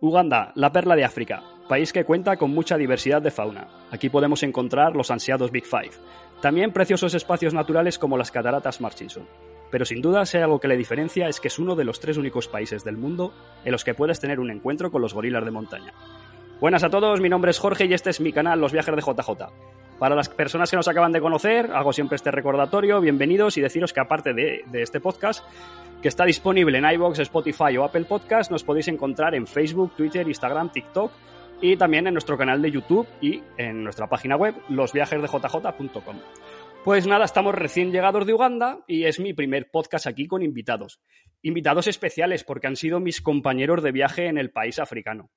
Uganda, la perla de África, país que cuenta con mucha diversidad de fauna. Aquí podemos encontrar los ansiados Big Five. También preciosos espacios naturales como las cataratas Murchison. Pero sin duda, si hay algo que le diferencia es que es uno de los tres únicos países del mundo en los que puedes tener un encuentro con los gorilas de montaña. Buenas a todos, mi nombre es Jorge y este es mi canal Los Viajes de JJ. Para las personas que nos acaban de conocer, hago siempre este recordatorio, bienvenidos y deciros que aparte de, de este podcast, que está disponible en iVoox, Spotify o Apple Podcast, nos podéis encontrar en Facebook, Twitter, Instagram, TikTok y también en nuestro canal de YouTube y en nuestra página web, losviajesdejj.com. Pues nada, estamos recién llegados de Uganda y es mi primer podcast aquí con invitados. Invitados especiales porque han sido mis compañeros de viaje en el país africano.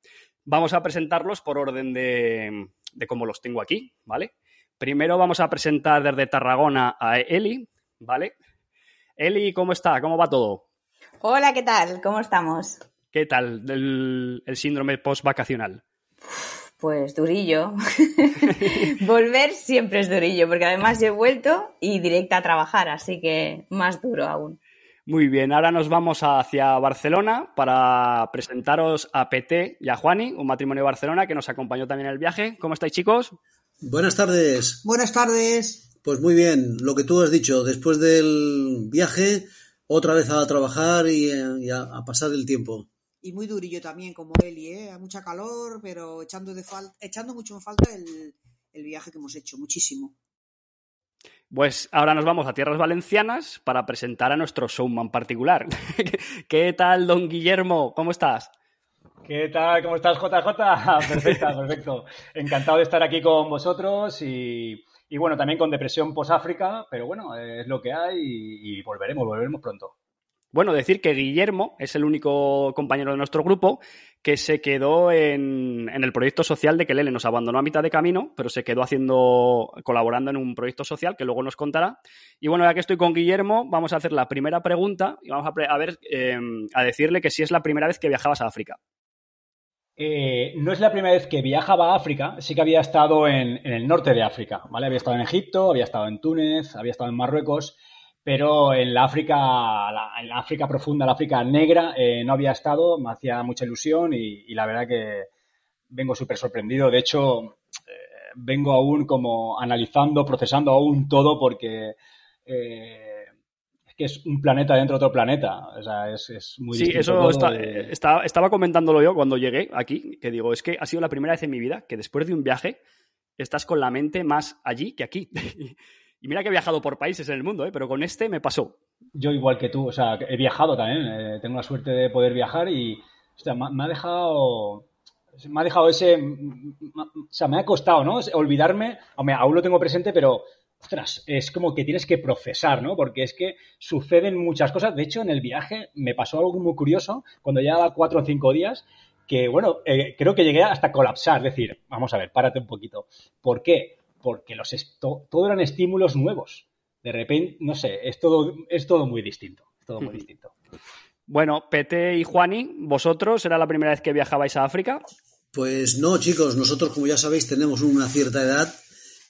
Vamos a presentarlos por orden de, de cómo los tengo aquí, ¿vale? Primero vamos a presentar desde Tarragona a Eli, ¿vale? Eli, ¿cómo está? ¿Cómo va todo? Hola, ¿qué tal? ¿Cómo estamos? ¿Qué tal el, el síndrome post-vacacional? Pues durillo. Volver siempre es durillo, porque además he vuelto y directa a trabajar, así que más duro aún. Muy bien, ahora nos vamos hacia Barcelona para presentaros a PT y a Juani, un matrimonio de Barcelona que nos acompañó también en el viaje. ¿Cómo estáis, chicos? Buenas tardes. Buenas tardes. Pues muy bien, lo que tú has dicho, después del viaje, otra vez a trabajar y, y a, a, pasar el tiempo. Y muy durillo también, como Eli, ¿eh? mucha calor, pero echando, de fal echando mucho en falta el, el viaje que hemos hecho, muchísimo. Pues ahora nos vamos a tierras valencianas para presentar a nuestro showman particular. ¿Qué tal, don Guillermo? ¿Cómo estás? ¿Qué tal? ¿Cómo estás, JJ? Perfecto, perfecto. Encantado de estar aquí con vosotros y, y bueno, también con depresión post-África, pero bueno, es lo que hay y, volveremos, volveremos pronto. Bueno, decir que Guillermo es el único compañero de nuestro grupo que se quedó en, en, el proyecto social de Kelele. Nos abandonó a mitad de camino, pero se quedó haciendo, colaborando en un proyecto social que luego nos contará. Y bueno, ya que estoy con Guillermo, vamos a hacer la primera pregunta y vamos a, a ver, eh, a decirle que si es la primera vez que viajabas a África. Eh, no es la primera vez que viajaba a África, sí que había estado en, el norte de África, ¿vale? Había estado en Egipto, había estado en Túnez, había estado en Marruecos, pero en la África, la, en la África profunda, la África negra, eh, no había estado, me hacía mucha ilusión y, la verdad que vengo súper sorprendido. De hecho, eh, vengo aún como analizando, procesando aún todo porque es un planeta dentro de otro planeta. O sea, es, es muy Sí, eso está, está, estaba comentándolo yo cuando llegué aquí, que digo, es que ha sido la primera vez en mi vida que después de un viaje estás con la mente más allí que aquí. Y mira que he viajado por países en el mundo, ¿eh? pero con este me pasó. Yo igual que tú, o sea, he viajado también, eh, tengo la suerte de poder viajar y hostia, me, me, ha dejado... Me ha dejado ese... O sea, me ha costado, ¿no? Olvidarme, hombre, aún lo tengo presente, pero ostras, es como que tienes que procesar, ¿no? Porque es que suceden muchas cosas. De hecho, en el viaje me pasó algo muy curioso cuando llevaba cuatro o cinco días que, bueno, eh, creo que llegué hasta colapsar. Es decir, vamos a ver, párate un poquito. ¿Por qué? porque los esto, todo eran estímulos nuevos. De repente, no sé, es todo, es todo muy distinto. Es todo muy distinto. Bueno, Pete y Juani, ¿vosotros era la primera vez que viajabais a África? Pues no, chicos, nosotros, como ya sabéis, tenemos una cierta edad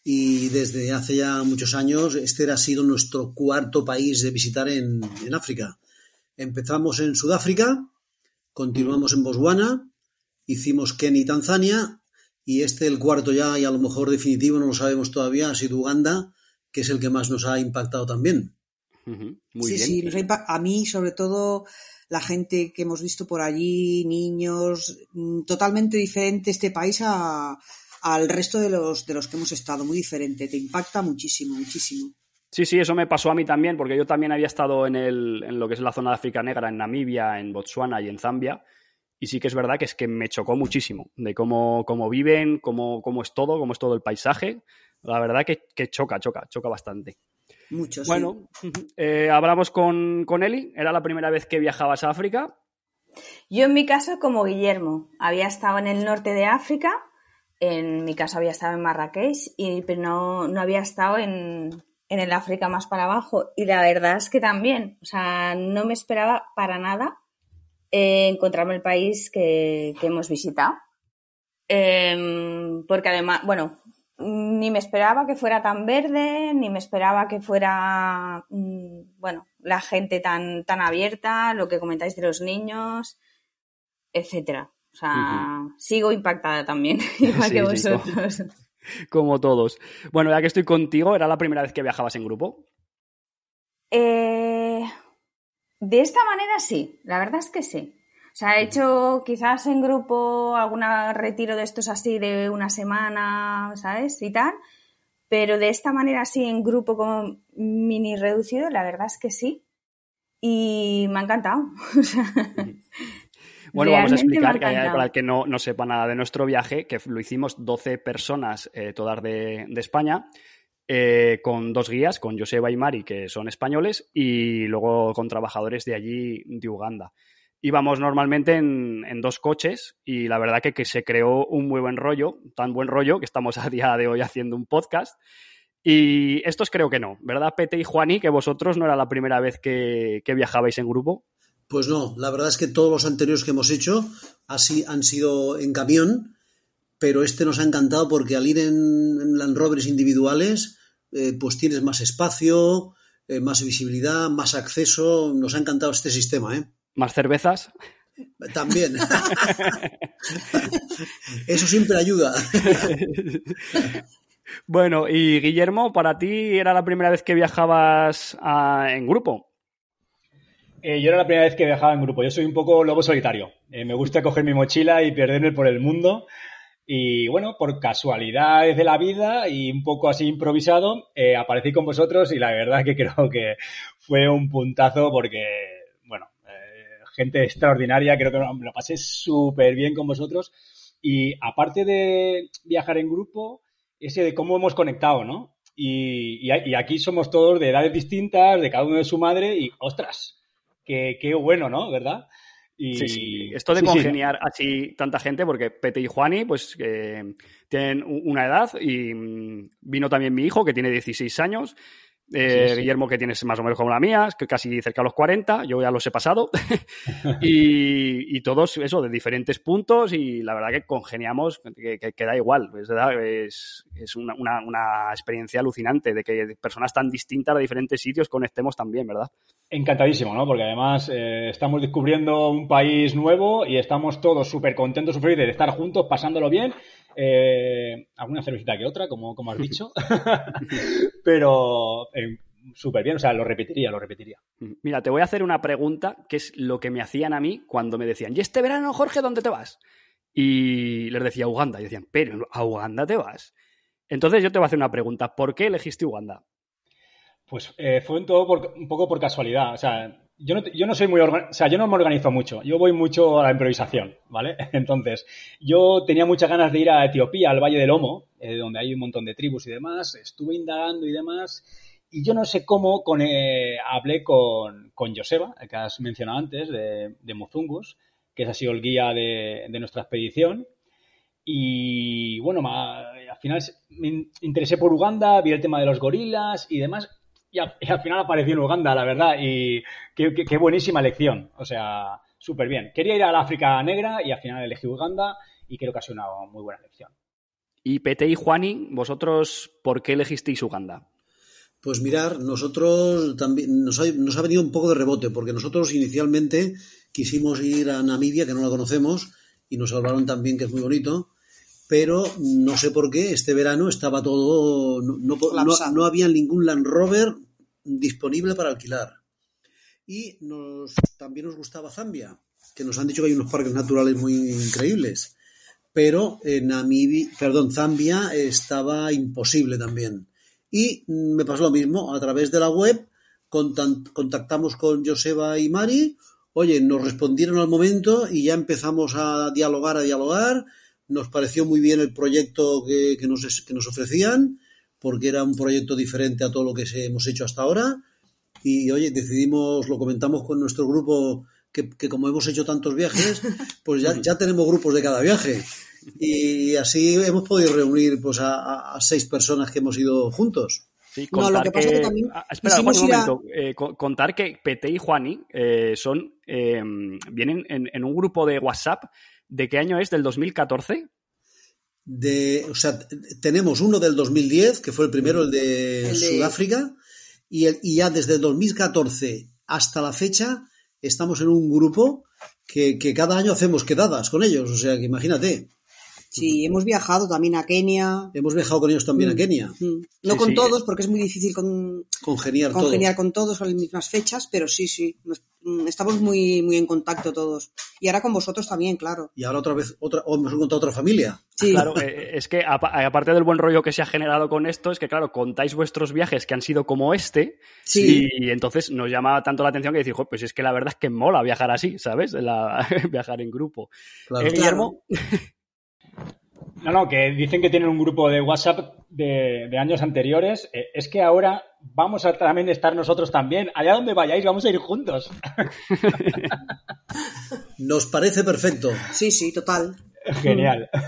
y desde hace ya muchos años este ha sido nuestro cuarto país de visitar en, en África. Empezamos en Sudáfrica, continuamos en Botswana, hicimos Kenia y Tanzania y este, el cuarto ya, y a lo mejor definitivo, no lo sabemos todavía, ha sido Uganda, que es el que más nos ha impactado también. Uh -huh. Muy sí, bien. sí, a mí sobre todo la gente que hemos visto por allí, niños, mm, totalmente diferente este país a, al resto de los, de los que hemos estado, muy diferente, te impacta muchísimo, muchísimo. Sí, sí, eso me pasó a mí también, porque yo también había estado en, el, en lo que es la zona de África Negra, en Namibia, en Botswana y en Zambia, y sí que es verdad que es que me chocó muchísimo de cómo, cómo viven, cómo, cómo es todo, cómo es todo el paisaje. La verdad que, que choca, choca, choca bastante. Mucho, bueno, sí. eh, hablamos con, con Eli. Era la primera vez que viajabas a África. Yo en mi caso, como Guillermo, había estado en el norte de África, en mi caso había estado en Marrakech, y, pero no, no había estado en, en el África más para abajo. Y la verdad es que también, o sea, no me esperaba para nada eh, encontrarme el país que, hemos visitado. Em, porque además, bueno, ni me esperaba que fuera tan verde, ni me esperaba que fuera, mm, bueno, la gente tan, tan abierta, lo que comentáis de los niños, etcétera. O sea, sigo impactada también, igual que vosotros. como, todos. Bueno, ya que estoy contigo, ¿era la primera vez que viajabas en grupo? Eh, de esta manera sí, la verdad es que sí. O sea, he hecho quizás en grupo algún retiro de estos así de una semana, ¿sabes? Y tal. Pero de esta manera así en grupo como mini reducido, la verdad es que sí. Y me ha encantado. Bueno, vamos a explicar, que, para el que no, no, sepa nada de nuestro viaje, que lo hicimos 12 personas, eh, todas de, España, eh, con dos guías, con Joseba y Mari, que son españoles, y luego con trabajadores de allí, de Uganda. Íbamos normalmente en, dos coches y la verdad que, que, se creó un muy buen rollo, tan buen rollo que estamos a día de hoy haciendo un podcast. Y estos creo que no, ¿verdad, Pete y Juani? Que vosotros no era la primera vez que, que viajabais en grupo. Pues no, la verdad es que todos los anteriores que hemos hecho así han sido en camión, pero este nos ha encantado porque al ir en, Land Rovers individuales, eh, pues tienes más espacio, eh, más visibilidad, más acceso. Nos ha encantado este sistema, ¿eh? ¿Más cervezas? También. Eso siempre ayuda. bueno, y Guillermo, para ti era la primera vez que viajabas en grupo. Eh, yo era la primera vez que viajaba en grupo. Yo soy un poco lobo solitario. Eh, me gusta coger mi mochila y perderme por el mundo. Y bueno, por casualidades de la vida y un poco así improvisado, eh, aparecí con vosotros y la verdad que creo que fue un puntazo porque, bueno, gente extraordinaria, creo que me lo pasé súper bien con vosotros. Y aparte de viajar en grupo, ese de cómo hemos conectado, ¿no? Y, y aquí somos todos de edades distintas, de cada uno de su madre y, ostras, qué, bueno, ¿no? ¿Verdad? Y... Sí, sí. Esto de congeniar así tanta gente, porque Pete y Juani, pues tienen una edad y mm, vino también mi hijo, que tiene 16 años, eh, Guillermo, que tienes más o menos como la mía, que casi cerca de los 40, yo ya los he pasado. y, todos, eso, de diferentes puntos, y la verdad que congeniamos, que, que, da igual. Es, es, una, una, experiencia alucinante de que personas tan distintas de diferentes sitios conectemos también, ¿verdad? Encantadísimo, ¿no? Porque además eh, estamos descubriendo un país nuevo y estamos todos súper contentos, súper de estar juntos, pasándolo bien eh, alguna cervecita que otra, como, como has dicho. Pero eh, súper bien, o sea, lo repetiría, lo repetiría. Mira, te voy a hacer una pregunta que es lo que me hacían a mí cuando me decían, ¿y este verano, Jorge, dónde te vas? Y les decía Uganda, y decían, ¿pero a Uganda te vas? Entonces yo te voy a hacer una pregunta, ¿por qué elegiste Uganda? Pues eh, fue un, todo un poco por casualidad, o sea, yo no, yo no soy muy, o sea, yo no me organizo mucho, yo voy mucho a la improvisación, ¿vale? Entonces, yo tenía muchas ganas de ir a Etiopía, al Valle del Lomo, eh, donde hay un montón de tribus y demás, estuve indagando y demás, y yo no sé cómo con, eh, hablé con, con Joseba, que has mencionado antes, de, de Muzungus, que ha sido el guía de, de nuestra expedición, y bueno, al final me interesé por Uganda, vi el tema de los gorilas y demás, y, al final apareció en Uganda, la verdad, y qué, buenísima elección, o sea, súper bien. Quería ir al África Negra y al final elegí Uganda y creo que ha sido una muy buena elección. Y Pete y Juani, vosotros, ¿por qué elegisteis Uganda? Pues mirar, nosotros también nos ha, nos ha venido un poco de rebote, porque nosotros inicialmente quisimos ir a Namibia, que no la conocemos, y nos hablaron también que es muy bonito, pero no sé por qué este verano estaba todo, no, no, había ningún Land Rover disponible para alquilar. Y nos, también nos gustaba Zambia, que nos han dicho que hay unos parques naturales muy increíbles. Pero en Namibia, perdón, Zambia estaba imposible también. Y me pasó lo mismo, a través de la web contactamos con Joseba y Mari, oye, nos respondieron al momento y ya empezamos a dialogar, a dialogar, nos pareció muy bien el proyecto que, nos, que nos ofrecían, porque era un proyecto diferente a todo lo que hemos hecho hasta ahora. Y oye, decidimos, lo comentamos con nuestro grupo que, que como hemos hecho tantos viajes, pues ya, ya tenemos grupos de cada viaje. Y así hemos podido reunir pues a, seis personas que hemos ido juntos. Sí, No, contar lo que pasa que... que también Ah, espera, quisimos Juan, un a- momento. Eh, co- contar que Pete y Juani eh, son, eh, vienen en, en un grupo de WhatsApp. ¿De qué año es? ¿Del 2014? De, o sea, tenemos uno del 2010, que fue el primero, el de, El de- Sudáfrica, y, el- y ya desde el 2014 hasta la fecha estamos en un grupo que, que cada año hacemos quedadas con ellos. O sea, que imagínate, Sí, hemos viajado también a Kenia. hemos viajado con ellos también a Kenia, Mm. No Sí, con sí. todos, porque es muy difícil con, congeniar todo. con todos a las mismas fechas, pero sí, sí, nos- mm, estamos muy, muy en contacto todos. Y ahora con vosotros también, claro. Y ahora otra vez, otra, o hemos encontrado otra familia. Sí, Claro, eh, es que apa- aparte del buen rollo que se ha generado con esto, es que, claro, contáis vuestros viajes que han sido como este, Sí. y entonces nos llama tanto la atención que decir, "Jo, pues es que la verdad es que mola viajar así, ¿sabes? La- viajar en grupo. Claro. Eh, Guillermo, No, no, que dicen que tienen un grupo de WhatsApp de, de años anteriores. Eh, es que ahora vamos a también estar nosotros también. Allá donde vayáis, vamos a ir juntos. Nos parece perfecto. sí, sí, total. Genial.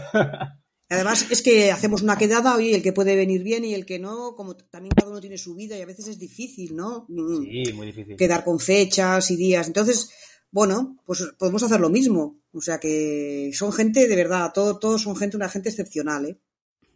Además, es que hacemos una quedada, oye, el que puede venir bien y el que no, como también cada uno tiene su vida y a veces es difícil, ¿no? Mm, Sí, muy difícil. Quedar con fechas y días. Entonces, bueno, pues podemos hacer lo mismo. O sea que son gente, de verdad, todo- todos son gente, una gente excepcional, ¿eh?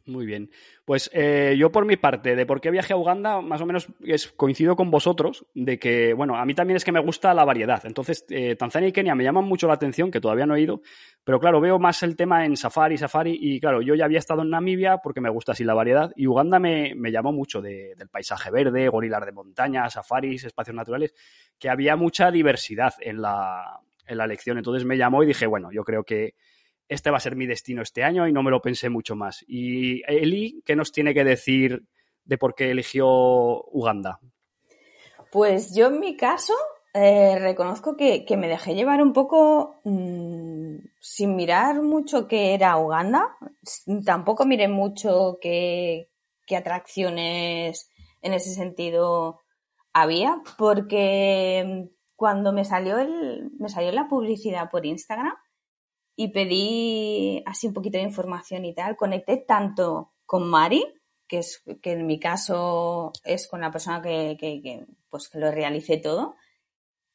Muy bien. Pues eh, yo por mi parte, de por qué viaje a Uganda, más o menos es, coincido con vosotros, de que, bueno, a mí también es que me gusta la variedad. Entonces, eh, Tanzania y Kenia me llaman mucho la atención, que todavía no he ido, pero claro, veo más el tema en safari, safari, y claro, yo ya había estado en Namibia porque me gusta así la variedad, y Uganda me, me llamó mucho de- del paisaje verde, gorilas de montaña, safaris, espacios naturales, que había mucha diversidad en la, en la elección. Entonces me llamó y dije, bueno, yo creo que este va a ser mi destino este año y no me lo pensé mucho más. Y Eli, ¿qué nos tiene que decir de por qué eligió Uganda? Pues yo en mi caso eh, reconozco que, que me dejé llevar un poco mm, sin mirar mucho qué era Uganda. Tampoco miré mucho qué, qué atracciones en ese sentido había, porque mm, cuando me salió el, me salió la publicidad por Instagram y pedí así un poquito de información y tal, conecté tanto con Mari, que es que en mi caso es con la persona que, que, que, pues que lo realicé todo,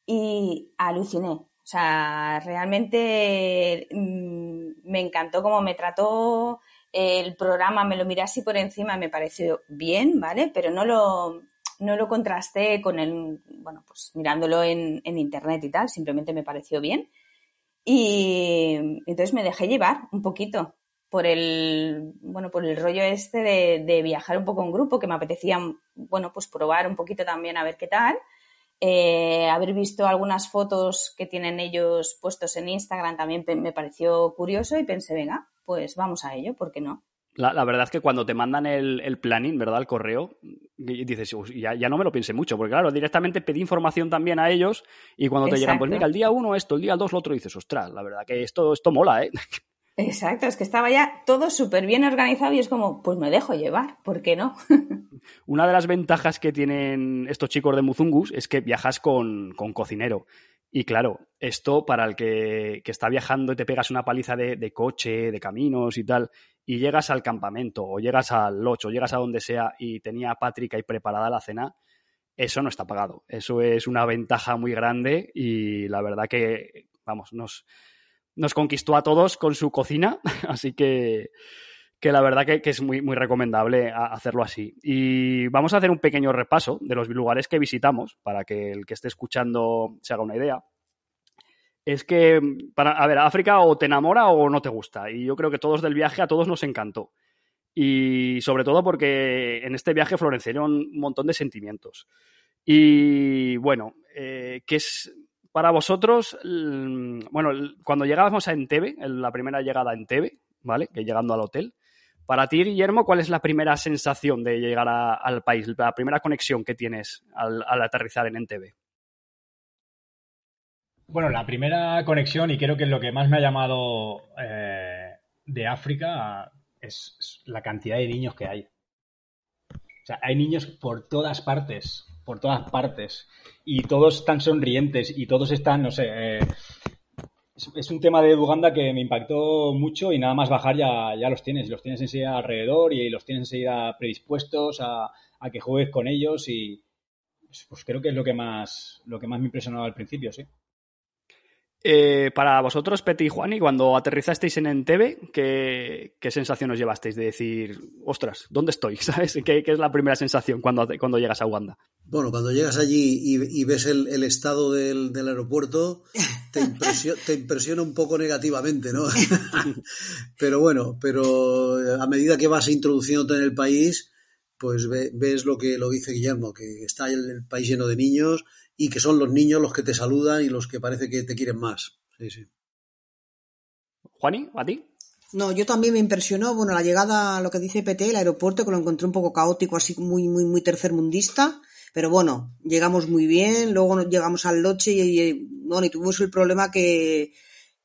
y aluciné. O sea, realmente mm, me encantó cómo me trató el programa, me lo miré así por encima, me pareció bien, ¿vale? Pero no lo, no lo contrasté con el, bueno, pues mirándolo en, en internet y tal, simplemente me pareció bien. Y entonces me dejé llevar un poquito por el, bueno, por el rollo este de, de viajar un poco en grupo, que me apetecía, bueno, pues probar un poquito también a ver qué tal. Eh, haber visto algunas fotos que tienen ellos puestos en Instagram también me pareció curioso y pensé, venga, pues vamos a ello, ¿por qué no? La, la verdad es que cuando te mandan el, el planning, ¿verdad? El correo, y dices, "Uy, ya, ya no me lo pensé mucho, porque claro, directamente pedí información también a ellos y cuando te llegan, pues mira, el día uno esto, el día dos lo otro, dices, ostras, la verdad que esto, esto mola, ¿eh? Exacto, es que estaba ya todo súper bien organizado y es como, pues me dejo llevar, ¿por qué no? Una de las ventajas que tienen estos chicos de Muzungus es que viajas con, con cocinero. Y claro, esto para el que, que está viajando y te pegas una paliza de, de coche, de caminos y tal, y llegas al campamento, o llegas al lodge, o llegas a donde sea, y tenía Patrick ahí preparada la cena, eso no está pagado. Eso es una ventaja muy grande y la verdad que, vamos, nos, nos conquistó a todos con su cocina, así que, que la verdad que, que es muy, muy recomendable a- hacerlo así. Y vamos a hacer un pequeño repaso de los lugares que visitamos para que el que esté escuchando se haga una idea. Es que, para, a ver, África o te enamora o no te gusta. Y yo creo que todos del viaje a todos nos encantó. Y sobre todo porque en este viaje florecieron un montón de sentimientos. Y bueno, eh, ¿qué es para vosotros? l- Bueno, cuando llegábamos a Entebbe, en la primera llegada a Entebbe, ¿vale? Que llegando al hotel. Para ti, Guillermo, ¿cuál es la primera sensación de llegar al país? La primera conexión que tienes al, al aterrizar en Entebbe. Bueno, la primera conexión, y creo que lo que más me ha llamado eh, de África, es, la cantidad de niños que hay. O sea, hay niños por todas partes. por todas partes. Y todos están sonrientes y todos están, no sé, eh, es, un tema de Uganda que me impactó mucho y nada más bajar ya, ya los tienes. Los tienes enseguida alrededor y los tienes enseguida predispuestos a, a que juegues con ellos y pues, pues creo que es lo que más, lo que más me impresionó al principio, sí. Eh, para vosotros, Peti y Juani, cuando aterrizasteis en Entebbe, ¿qué, ¿qué, sensación os llevasteis de decir, ostras, ¿dónde estoy? ¿Sabes? ¿Qué, qué es la primera sensación cuando, cuando llegas a Uganda? Bueno, cuando llegas allí y, y ves el, el, estado del, del aeropuerto, te, impresio, te, impresiona un poco negativamente, ¿no? pero bueno, pero a medida que vas introduciéndote en el país, pues ve, ves lo que lo dice Guillermo, que está el país lleno de niños y que son los niños los que te saludan y los que parece que te quieren más. Sí, sí. Juani, ¿a ti? No, yo también me impresionó, bueno, la llegada, lo que dice PT, el aeropuerto, que lo encontré un poco caótico, así muy, muy, muy tercermundista, pero bueno, llegamos muy bien, luego llegamos al Loche y, y bueno, y tuvimos el problema que,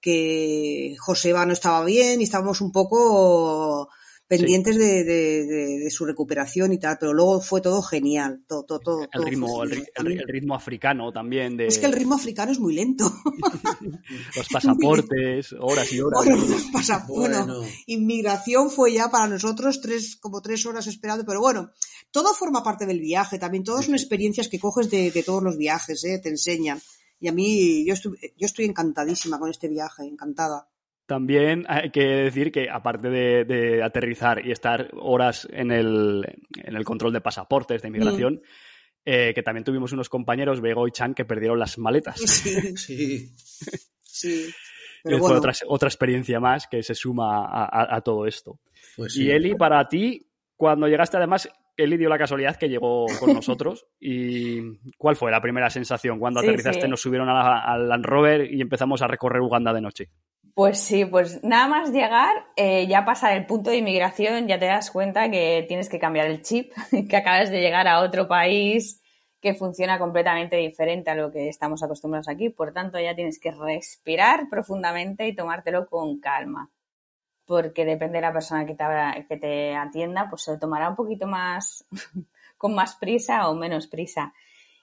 que Joseba no estaba bien y estábamos un poco pendientes sí. de, de, de, de, su recuperación y tal, pero luego fue todo genial. Todo, todo, todo, el, ritmo, el, el, el, ritmo africano también. De... Es que el ritmo africano es muy lento. los pasaportes, horas y horas. Bueno, los pasaportes. Bueno, inmigración fue ya para nosotros tres, como tres horas esperando, pero bueno, todo forma parte del viaje, también todas son experiencias que coges de, de todos los viajes, ¿eh? te enseñan. Y a mí, yo estoy, yo estoy encantadísima con este viaje, encantada. También hay que decir que, aparte de, de aterrizar y estar horas en el, en el, control de pasaportes, de inmigración, mm. eh, que también tuvimos unos compañeros, Bego y Chan, que perdieron las maletas. Sí, sí. sí. Pero fue bueno. otra, otra, experiencia más que se suma a, a, a todo esto. Pues sí. Y Eli, para ti, cuando llegaste, además, Eli dio la casualidad que llegó con nosotros. ¿Y cuál fue la primera sensación cuando sí, aterrizaste? Sí. Nos subieron al Land Rover y empezamos a recorrer Uganda de noche. Pues sí, pues nada más llegar, eh, ya pasar el punto de inmigración, ya te das cuenta que tienes que cambiar el chip, que acabas de llegar a otro país que funciona completamente diferente a lo que estamos acostumbrados aquí. Por tanto, ya tienes que respirar profundamente y tomártelo con calma. Porque depende de la persona que te, que te atienda, pues se tomará un poquito más, con más prisa o menos prisa.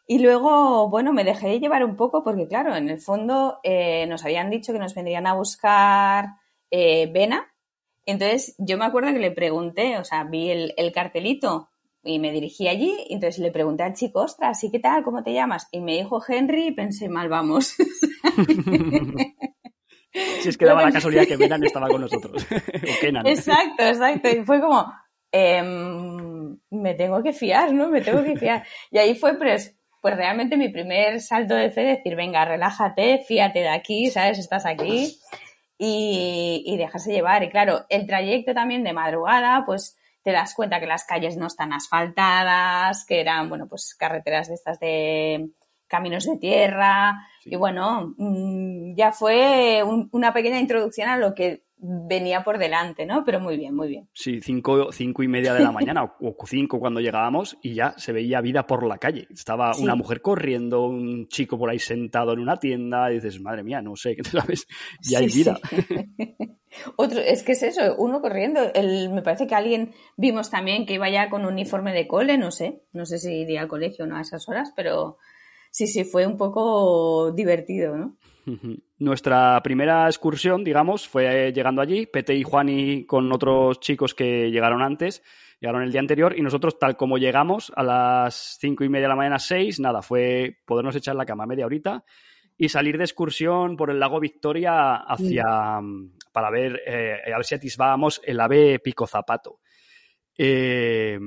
Y luego, bueno, me dejé llevar un poco porque, claro, en el fondo eh, nos habían dicho que nos vendrían a buscar eh, Vena. Entonces, yo me acuerdo que le pregunté, o sea, vi el, el, cartelito y me dirigí allí. Y entonces le pregunté al chico, ostras, ¿y qué tal? ¿Cómo te llamas? Y me dijo Henry y pensé, mal vamos. si es que daba la casualidad que Venan estaba con nosotros. o Kenan. Exacto, exacto. Y fue como, eh, me tengo que fiar, ¿no? Me tengo que fiar. Y ahí fue, pues, pues realmente mi primer salto de fe es decir, venga, relájate, fíate de aquí, ¿sabes? Estás aquí y, y dejarse llevar. Y claro, el trayecto también de madrugada, pues te das cuenta que las calles no están asfaltadas, que eran, bueno, pues carreteras de estas de caminos de tierra. Sí. Y bueno, mm, ya fue un, una pequeña introducción a lo que venía por delante, ¿no? Pero muy bien, muy bien. Sí, cinco, cinco y media de la mañana o cinco cuando llegábamos y ya se veía vida por la calle. Estaba sí. una mujer corriendo, un chico por ahí sentado en una tienda y dices, madre mía, no sé, ¿sabes? Ya sí, hay vida. Sí. Otro, es que es eso, uno corriendo. El, me parece que alguien vimos también que iba ya con uniforme de cole, no sé, no sé si iría al colegio o no a esas horas, pero sí, sí, fue un poco divertido, ¿no? Nuestra primera excursión, digamos, fue llegando allí, Pete y Juani con otros chicos que llegaron antes, llegaron el día anterior y nosotros, tal como llegamos a las cinco y media de la mañana, seis, nada, fue podernos echar la cama media horita y salir de excursión por el lago Victoria hacia, mm. para ver, eh, a ver si atisbábamos el ave Pico Zapato. Eh,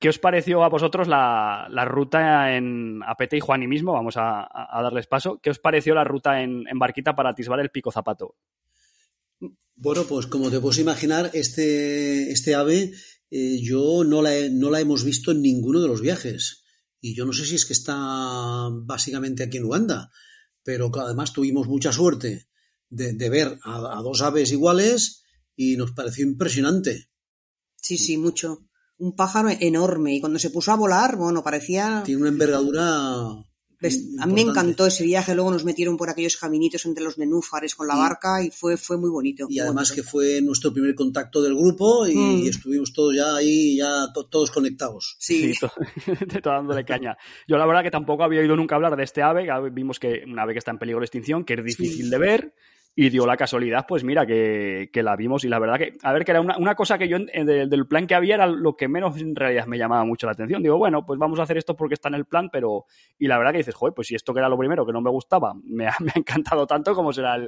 ¿Qué os pareció a vosotros la, la ruta en Apete y Juani mismo? Vamos a, a, darles paso. ¿Qué os pareció la ruta en, en barquita para atisbar el Pico Zapato? Bueno, pues como te puedes imaginar, este, este ave eh, yo no la, he, no la hemos visto en ninguno de los viajes. Y yo no sé si es que está básicamente aquí en Uganda, pero además tuvimos mucha suerte de, de ver a, a dos aves iguales y nos pareció impresionante. Sí, sí, mucho un pájaro enorme y cuando se puso a volar, bueno, parecía... Tiene una envergadura a mí me encantó ese viaje, luego nos metieron por aquellos caminitos entre los nenúfares con la barca y fue, fue muy bonito. Y además que fue nuestro primer contacto del grupo y mm. estuvimos todos ya ahí, ya todos conectados. Sí, sí dándole caña. Yo la verdad que tampoco había oído nunca hablar de este ave, vimos que una ave que está en peligro de extinción, que es difícil de ver y dio la casualidad, pues mira, que, la vimos y la verdad que, a ver, que era una, cosa que yo del, plan que había era lo que menos en realidad me llamaba mucho la atención. Digo, bueno, pues vamos a hacer esto porque está en el plan, pero, y la verdad que dices, joder, pues si esto que era lo primero que no me gustaba, me ha, encantado tanto como será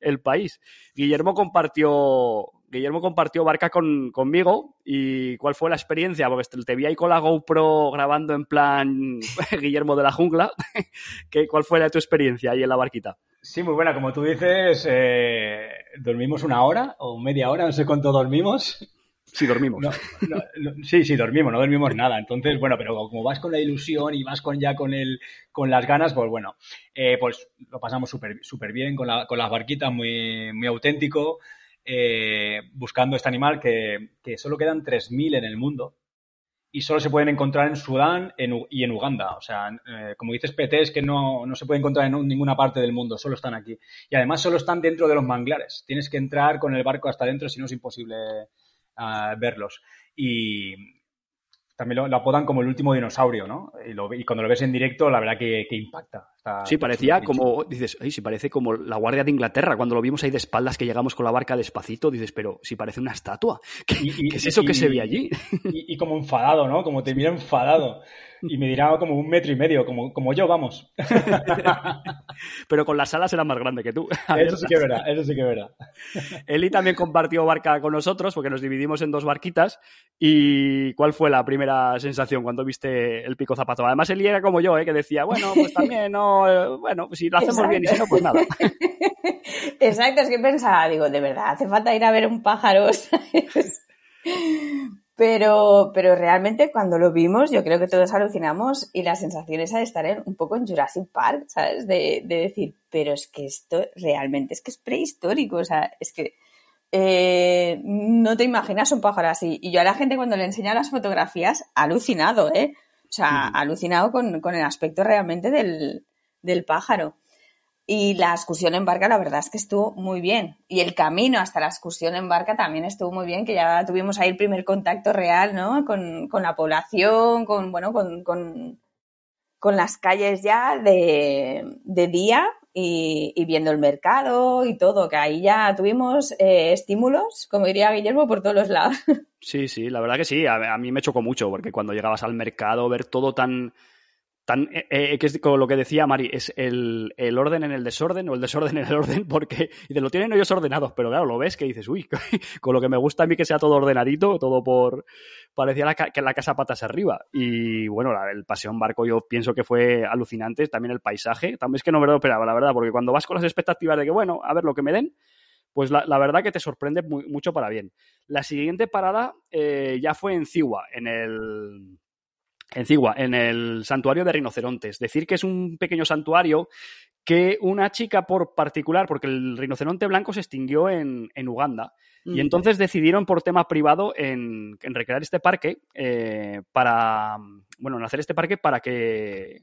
el, país. Guillermo compartió, Guillermo compartió barca con, conmigo y cuál fue la experiencia, porque te vi ahí con la GoPro grabando en plan Guillermo de la jungla, ¿cuál fue la, tu experiencia ahí en la barquita? Sí, muy buena. Como tú dices, eh, dormimos una hora o media hora, no sé cuánto dormimos. Sí, dormimos. sí, sí, dormimos, no dormimos nada. Entonces, bueno, pero como vas con la ilusión y vas con ya con el, con las ganas, pues bueno, eh, pues lo pasamos súper súper bien con, la, con las barquitas, muy, muy auténtico, eh, buscando este animal que, que solo quedan 3.000 en el mundo y solo se pueden encontrar en Sudán y en Uganda. O sea, eh, como dices, PT es que no, no se puede encontrar en ninguna parte del mundo, solo están aquí. Y además solo están dentro de los manglares. Tienes que entrar con el barco hasta dentro, si no es imposible ah, verlos. Y, también lo, apodan como el último dinosaurio, ¿no? Y, cuando lo ves en directo, la verdad que, impacta. Sí, parecía como, dices, ay, sí, parece como la Guardia de Inglaterra, cuando lo vimos ahí de espaldas que llegamos con la barca despacito, dices, pero si parece una estatua, ¿qué, es eso que se ve allí? Y, como enfadado, ¿no? Como te mira enfadado. Y me dirá como un metro y medio, como, como yo, vamos. pero con las alas era más grande que tú. Eso sí que verá, eso sí que verá. Eli también compartió barca con nosotros, porque nos dividimos en dos barquitas. ¿Y cuál fue la primera sensación cuando viste el pico zapato? Además, Eli era como yo, ¿eh? que decía, bueno, pues también, no, bueno, si lo hacemos bien y si no, pues nada. Exacto, es que pensaba, digo, de verdad, hace falta ir a ver un pájaro. Pero, pero realmente cuando lo vimos, yo creo que todos alucinamos y la sensación esa de estar un poco en Jurassic Park, ¿sabes? De, decir, pero es que esto realmente es que es prehistórico, o sea, es que eh, no te imaginas un pájaro así. Y yo a la gente cuando le enseño las fotografías, alucinado, ¿eh? O sea, alucinado con, con, el aspecto realmente del, del pájaro. Y la excursión en barca, la verdad es que estuvo muy bien. Y el camino hasta la excursión en barca también estuvo muy bien, que ya tuvimos ahí el primer contacto real, ¿no? Con, la población, con, bueno, con, con, las calles ya de, día y, viendo el mercado y todo, que ahí ya tuvimos eh, estímulos, como diría Guillermo, por todos los lados. Sí, sí, la verdad que sí. a mí me chocó mucho, porque cuando llegabas al mercado, ver todo tan tan, eh, eh, que es como lo que decía Mari, es el, el, orden en el desorden o el desorden en el orden, porque y lo tienen ellos ordenados, pero claro, lo ves que dices, uy, con lo que me gusta a mí que sea todo ordenadito, todo por, parecía la, que la casa patas arriba. Y bueno, el paseo en barco yo pienso que fue alucinante, también el paisaje, también es que no me lo esperaba, la verdad, porque cuando vas con las expectativas de que, bueno, a ver lo que me den, pues la, la verdad que te sorprende mucho para bien. La siguiente parada eh, ya fue en Ciwa, en el en Cigua, en el santuario de rinocerontes. Decir que es un pequeño santuario que una chica por particular, porque el rinoceronte blanco se extinguió en, Uganda, y entonces decidieron por tema privado en, recrear este parque eh, para, bueno, en hacer este parque para que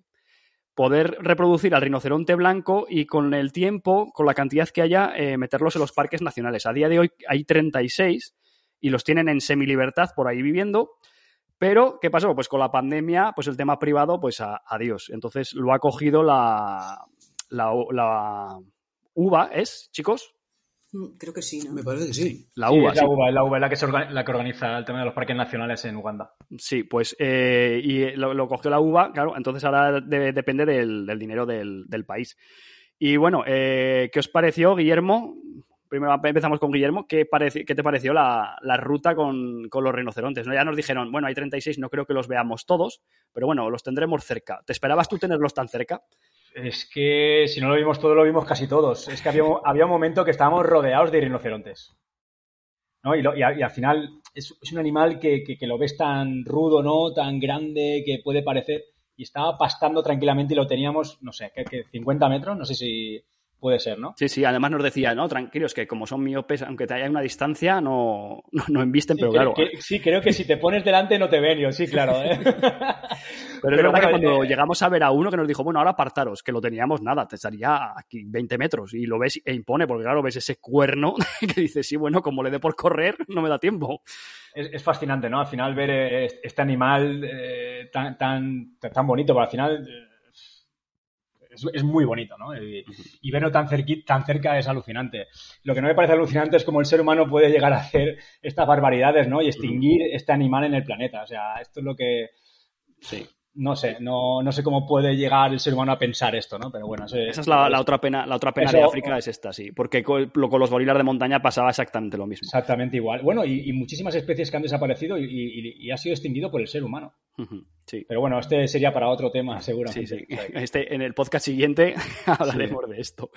poder reproducir al rinoceronte blanco y con el tiempo, con la cantidad que haya, eh, meterlos en los parques nacionales. A día de hoy hay 36 y los tienen en semilibertad por ahí viviendo pero, ¿qué pasó? Pues con la pandemia, pues el tema privado, pues adiós. Entonces lo ha cogido la, la, uva, ¿es, chicos? Mm, creo que sí, ¿no? Me parece que sí. La uva. la uva, la uva es la que, la que organiza el tema de los parques nacionales en Uganda. Sí, pues eh, y lo, cogió la uva, claro, entonces ahora depende del, dinero del, país. Y bueno, eh, ¿qué os pareció, Guillermo? Primero empezamos con Guillermo, ¿qué, te pareció la, ruta con, los rinocerontes? ¿no? Ya nos dijeron, bueno, hay 36, no creo que los veamos todos, pero bueno, los tendremos cerca. ¿Te esperabas tú tenerlos tan cerca? Es que si no lo vimos todos, lo vimos casi todos. Es que había, un momento que estábamos rodeados de rinocerontes. ¿no? Y, al final es, un animal que, lo ves tan rudo, ¿no? Tan grande que puede parecer. Y estaba pastando tranquilamente y lo teníamos, no sé, ¿qué, 50 metros? No sé si puede ser, ¿no? Sí, sí, además nos decía, no, tranquilos, que como son miopes, aunque te haya una distancia, no, no, no embisten, Sí, pero claro. que- sí, creo que si te pones delante no te ven, yo, sí, claro. ¿eh? Pero es verdad bueno, que cuando eh, llegamos a ver a uno que nos dijo, bueno, ahora apartaros, que lo teníamos nada, te estaría aquí 20 metros y lo ves e impone, porque claro, ves ese cuerno que dices, sí, bueno, como le dé por correr, no me da tiempo. es, es fascinante, ¿no? Al final ver eh, este animal eh, tan, tan, tan bonito, pero al final es, es muy bonito, ¿no? Y, y verlo tan, cerqui- tan cerca es alucinante. Lo que no me parece alucinante es cómo el ser humano puede llegar a hacer estas barbaridades, ¿no? Y extinguir este animal en el planeta. O sea, esto es lo que... Sí. No sé, no, no sé cómo puede llegar el ser humano a pensar esto, ¿no? Pero bueno, Esa es la, la otra pena, la otra pena Eso- de África, es esta, sí. Porque con, lo- con los gorilas de montaña pasaba exactamente lo mismo. Exactamente igual. Bueno, y, y muchísimas especies que han desaparecido y, y- y ha sido extinguido por el ser humano. Sí. Pero bueno, este sería para otro tema, Sí, seguramente. sí. Este, en el podcast siguiente hablaremos de esto.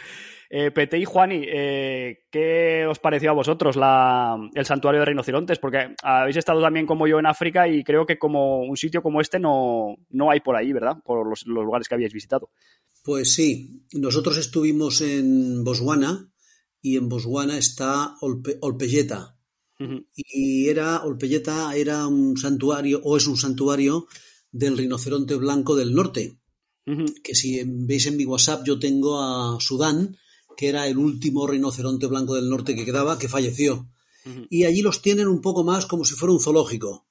Eh, Pete y Juani, eh, ¿qué os pareció a vosotros la, el santuario de rinocerontes? Porque habéis estado también como yo en África y creo que como un sitio como este no, no hay por ahí, ¿verdad? Por los, los lugares que habíais visitado. Pues sí, nosotros estuvimos en Botswana y en Botswana está Olpe- Olpelleta. Ujú, Y era, Olpelleta era un santuario, o es un santuario del rinoceronte blanco del norte. Que si veis en mi WhatsApp, yo tengo a Sudán, que era el último rinoceronte blanco del norte que quedaba, que falleció. Y allí los tienen un poco más como si fuera un zoológico.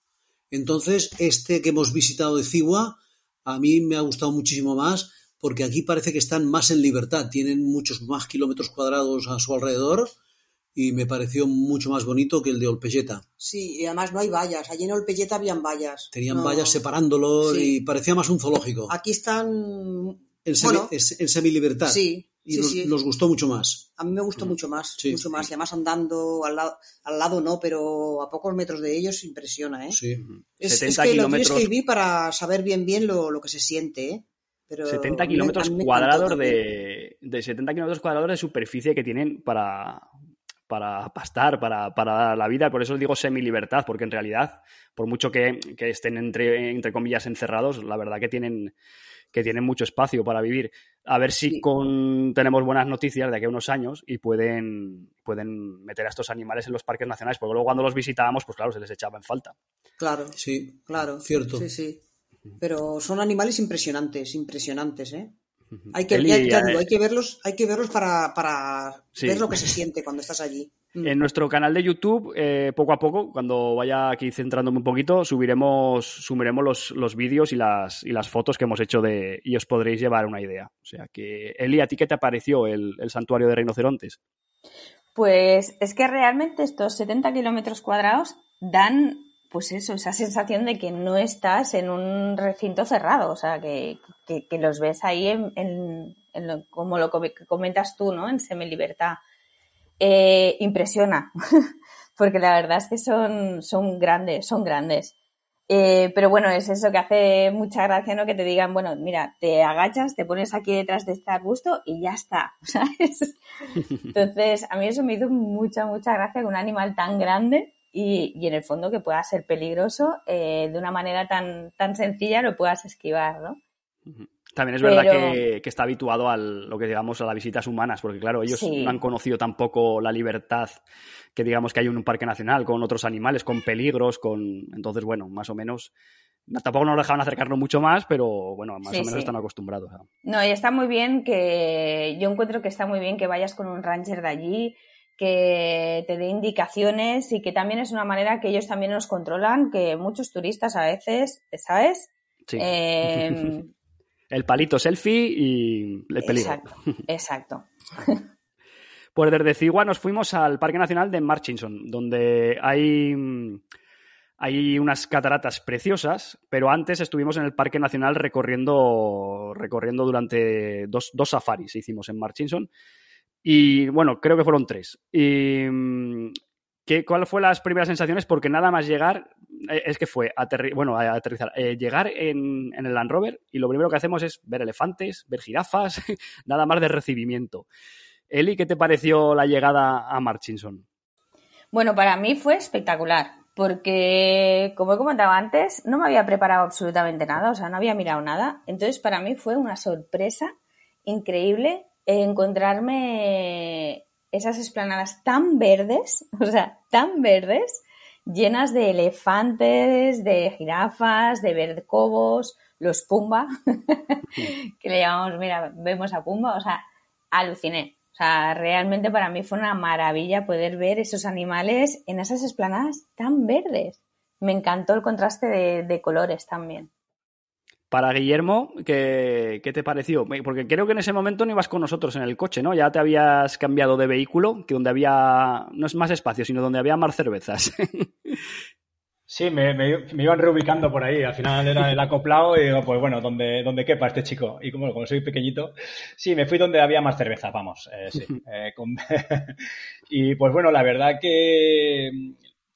Entonces, este que hemos visitado de Ciwa, a mí me ha gustado muchísimo más, porque aquí parece que están más en libertad, tienen muchos más kilómetros cuadrados a su alrededor y me pareció mucho más bonito que el de Olpelleta. Sí, y además no hay vallas. Allí en Olpelleta habían vallas. Tenían No. vallas separándolos Sí. y parecía más un zoológico. Aquí están. En, semi, bueno, en semilibertad. sí, y sí, nos, sí. nos gustó mucho más. A mí me gustó mucho más, Sí. mucho más. Y además andando al lado, al lado no, pero a pocos metros de ellos impresiona, ¿eh? Sí. Es, 70 es que lo tienes kilómetros. que vivir para saber bien bien lo, lo que se siente, ¿eh? Pero 70 a mí- kilómetros me cuadrados de, de 70 kilómetros cuadrados de superficie que tienen para, para pastar, para, para la vida. Por eso os digo semi-libertad, porque en realidad, por mucho que, que estén entre, entre comillas encerrados, la verdad que tienen, que tienen mucho espacio para vivir. A ver si con, tenemos buenas noticias de aquí a unos años y pueden, pueden meter a estos animales en los parques nacionales, porque luego cuando los visitábamos, pues claro, se les echaba en falta. Claro, Sí, claro. cierto. Sí, sí. Pero son animales impresionantes, impresionantes, ¿eh? Hay que, Eli, ya- ya eh, digo, hay que verlos, hay que verlos para, para Sí. ver lo que se siente cuando estás allí. Mm. En nuestro canal de YouTube, eh, poco a poco, cuando vaya aquí centrándome un poquito, subiremos, subiremos los, los vídeos y las, y las fotos que hemos hecho de y os podréis llevar una idea. O sea que, Eli, ¿a ti qué te pareció el, el santuario de rinocerontes? Pues es que realmente estos 70 kilómetros cuadrados dan, pues eso, esa sensación de que no estás en un recinto cerrado, o sea, que, que- que los ves ahí en, en- en lo- como lo com- comentas tú, ¿no? En semilibertad. Eh, impresiona, porque la verdad es que son, son grandes, son grandes. Eh, pero bueno, es eso que hace mucha gracia, ¿no? Que te digan, bueno, mira, te agachas, te pones aquí detrás de este arbusto y ya está, ¿sabes? Entonces, a mí eso me hizo mucha, mucha gracia que un animal tan grande y, y en el fondo que pueda ser peligroso, eh, de una manera tan, tan sencilla lo puedas esquivar, ¿no? También es verdad que, que está habituado a lo que digamos a las visitas humanas, porque claro, ellos Sí. no han conocido tampoco la libertad que digamos que hay en un parque nacional con otros animales, con peligros, con entonces bueno, más o menos no- tampoco nos dejaban acercarnos mucho más, pero bueno, más Sí, o menos sí. están acostumbrados. a- No, y está muy bien que, yo encuentro que está muy bien que vayas con un ranger de allí, que te dé indicaciones y que también es una manera que ellos también nos controlan, que muchos turistas a veces, ¿sabes? Sí. Eh, El palito selfie y el peligro. exacto, exacto. Pues desde Cigua nos fuimos al Parque Nacional de Murchison, donde hay, hay unas cataratas preciosas, pero antes estuvimos en el Parque Nacional recorriendo, recorriendo durante dos, dos safaris hicimos en Murchison. Y bueno, creo que fueron tres. Y, mm, ¿qué, ¿Cuál fue las primeras sensaciones? Porque nada más llegar, eh, es que fue bueno, aterrizar, eh, llegar en, en el Land Rover y lo primero que hacemos es ver elefantes, ver jirafas, nada más de recibimiento. Eli, ¿qué te pareció la llegada a Marchinson? Bueno, para mí fue espectacular, porque, como he comentado antes, no me había preparado absolutamente nada, o sea, no había mirado nada. Entonces, para mí fue una sorpresa increíble encontrarme esas esplanadas tan verdes, o sea, tan verdes, llenas de elefantes, de jirafas, de verdcobos, los Pumba, que le llamamos, mira, vemos a Pumba, o sea, aluciné. O sea, realmente para mí fue una maravilla poder ver esos animales en esas esplanadas tan verdes. Me encantó el contraste de, colores también. Para Guillermo, ¿qué, ¿qué, te pareció? Porque creo que en ese momento no ibas con nosotros en el coche, ¿no? Ya te habías cambiado de vehículo, que donde había, no es más espacio, sino donde había más cervezas. Sí, me, iban reubicando por ahí. Al final era el acoplado y digo, pues bueno, donde, donde quepa este chico. Y como, como soy pequeñito, sí, me fui donde había más cerveza, vamos. Eh, sí, eh, y pues bueno, la verdad que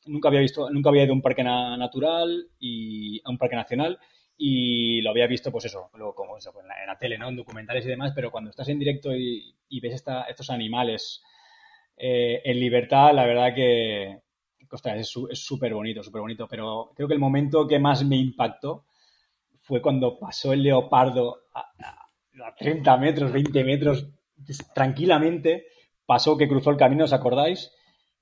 nunca había visto, nunca había ido a un parque natural y a un parque nacional y lo había visto, pues eso, luego como eso, pues en, la, tele, ¿no? En documentales y demás, pero cuando estás en directo y, ves estos animales eh, en libertad, la verdad que, ostras, es súper bonito, súper bonito, pero creo que el momento que más me impactó fue cuando pasó el leopardo a, 30 metros, 20 metros, tranquilamente, pasó que cruzó el camino, ¿os acordáis?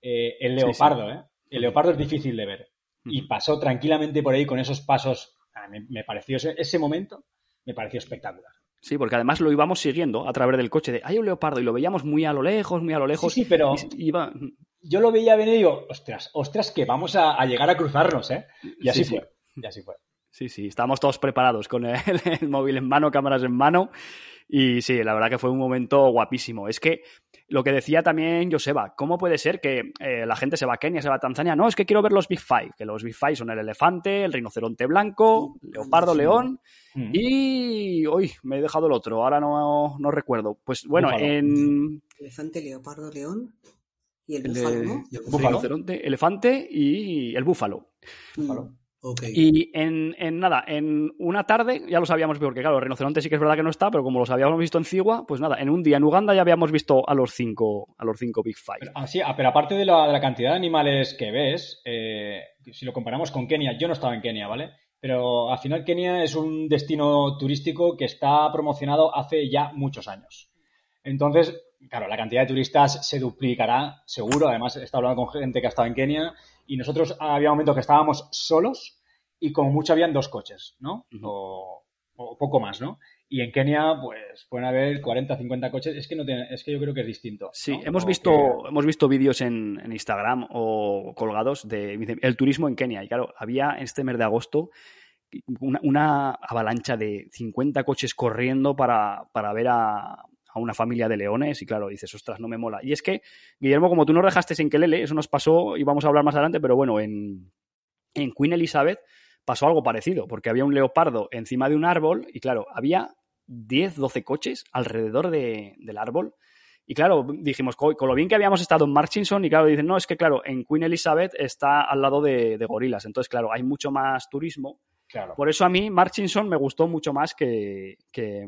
Eh, el leopardo, ¿eh? El leopardo es difícil de ver. Y pasó tranquilamente por ahí con esos pasos. Me, pareció ese, momento, me pareció espectacular. Sí, porque además lo íbamos siguiendo a través del coche de hay un leopardo y lo veíamos muy a lo lejos, muy a lo lejos. Sí, pero iba yo lo veía venir y digo, ostras, ostras, que vamos a, llegar a cruzarnos, ¿eh? Y así fue, y así fue. Sí, sí, estamos todos preparados con el, móvil en mano, cámaras en mano. Y sí, la verdad que fue un momento guapísimo. Es que lo que decía también Joseba, ¿cómo puede ser que eh, la gente se va a Kenia, se va a Tanzania? No, es que quiero ver los Big Five, que los Big Five son el elefante, el rinoceronte blanco, leopardo, león mm. y... Uy, me he dejado el otro, ahora no, no recuerdo. Pues bueno, en... Elefante, leopardo, león. Y el, búfalo, elefante y el búfalo. Y en, nada, en una tarde, ya lo sabíamos, porque claro, el rinoceronte sí que es verdad que no está, pero como los habíamos visto en Cigua, pues nada, en un día en Uganda ya habíamos visto a los cinco, a los cinco Big Five. Pero, ah, ah, pero aparte de la, cantidad de animales que ves, eh, si lo comparamos con Kenia, yo no estaba en Kenia, ¿vale? Pero al final Kenia es un destino turístico que está promocionado hace ya muchos años. Entonces, claro, la cantidad de turistas se duplicará, seguro. Además, he estado hablando con gente que ha estado en Kenia y nosotros había momentos que estábamos solos y como mucho habían dos coches, ¿no? o, poco más, ¿no? Y en Kenia, pues pueden haber 40, 50 coches. Es que no es que yo creo que es distinto. Sí, hemos, visto, hemos visto vídeos en, Instagram o colgados de el turismo en Kenia. Y claro, había este mes de agosto una, una avalancha de 50 coches corriendo para, para ver a, a una familia de leones y claro, dices, ostras, no me mola. Y es que, Guillermo, como tú nos dejaste sin Kelele, eso nos pasó y vamos a hablar más adelante, pero bueno, en, en Queen Elizabeth pasó algo parecido, porque había un leopardo encima de un árbol y claro, había 10, 12 coches alrededor del árbol. Y claro, dijimos, con lo bien que habíamos estado en Marchinson, y claro, dicen, no, es que claro, en Queen Elizabeth está al lado de, gorilas, entonces claro, hay mucho más turismo. Claro. Por eso a mí Marchinson me gustó mucho más que, que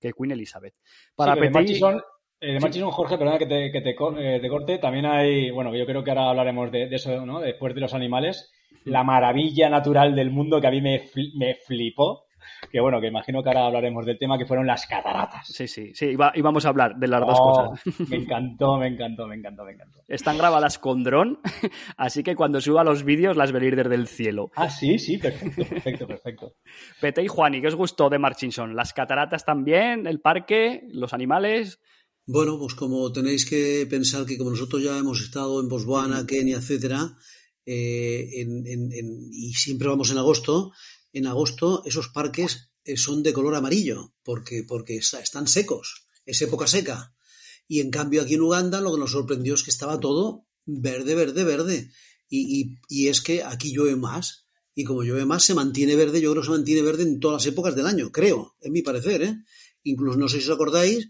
Queen Elizabeth. Para sí, de Jorge, perdona que, te, que eh, te, corte, también hay, bueno, yo creo que ahora hablaremos de, eso, ¿no? Después de los animales, la maravilla natural del mundo que a mí me, me flipó, que bueno, que imagino que ahora hablaremos del tema que fueron las cataratas. Sí, sí, sí, y vamos a hablar de las dos oh, cosas. Me encantó, me encantó, me encantó, me encantó. Están grabadas con dron, así que cuando suba los vídeos las veréis desde el cielo. Ah, sí, sí, perfecto, perfecto, perfecto. Pete y Juani, ¿qué os gustó de Marchinson? ¿Las cataratas también? ¿El parque? ¿Los animales? Bueno, pues como tenéis que pensar que como nosotros ya hemos estado en Botswana, Kenia, etcétera, eh, y siempre vamos en agosto, en agosto esos parques eh, son de color amarillo, porque, porque están secos, es época seca. Y en cambio aquí en Uganda lo que nos sorprendió es que estaba todo verde, verde, verde. Y, y, es que aquí llueve más. Y como llueve más, se mantiene verde, yo creo que se mantiene verde en todas las épocas del año, creo, en mi parecer. ¿eh? Incluso no sé si os acordáis,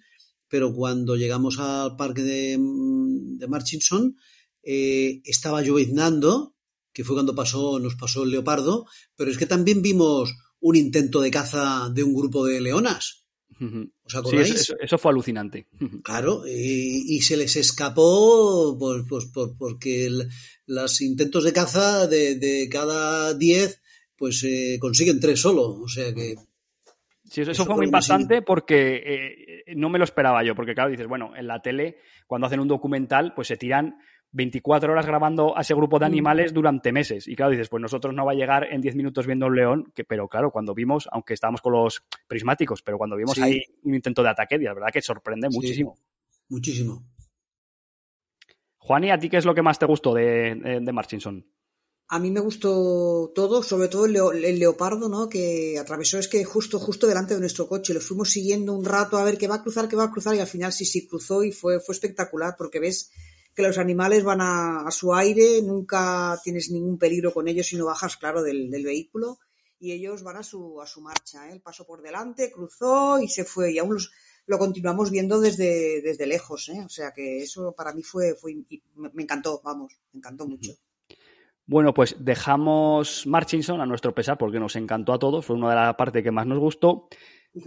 pero cuando llegamos al parque de, de Marchinson, eh, estaba lloviznando que fue cuando pasó, nos pasó el leopardo, pero es que también vimos un intento de caza de un grupo de leonas. ¿Os acordáis? eso, fue alucinante. Claro, y, se les escapó pues, pues, porque los intentos de caza de, cada diez pues consiguen tres solo. O sea que Sí, eso, fue muy impactante porque eh, no me lo esperaba yo, porque claro, dices, bueno, en la tele, cuando hacen un documental, pues se tiran 24 horas grabando a ese grupo de mm. animales durante meses. Y claro, dices, pues nosotros no va a llegar en 10 minutos viendo un león, que, pero claro, cuando vimos, aunque estábamos con los prismáticos, pero cuando vimos ahí un intento de ataque, la verdad que sorprende muchísimo. muchísimo. Juan, ¿y a ti qué es lo que más te gustó de, de, de Marchinson? A mí me gustó todo, sobre todo el, leopardo, ¿no? Que atravesó, es que justo, justo delante de nuestro coche. Lo fuimos siguiendo un rato a ver qué va a cruzar, qué va a cruzar, y al final sí, sí cruzó y fue, fue espectacular, porque ves que los animales van a, su aire, nunca tienes ningún peligro con ellos si no bajas, claro, del, vehículo, y ellos van a su, a su marcha. ¿eh? El paso por delante, cruzó y se fue, y aún lo continuamos viendo desde, desde lejos, ¿eh? O sea que eso para mí fue, fue me encantó, vamos, me encantó mucho. Bueno, pues dejamos Marchinson a nuestro pesar porque nos encantó a todos, fue una de las partes que más nos gustó,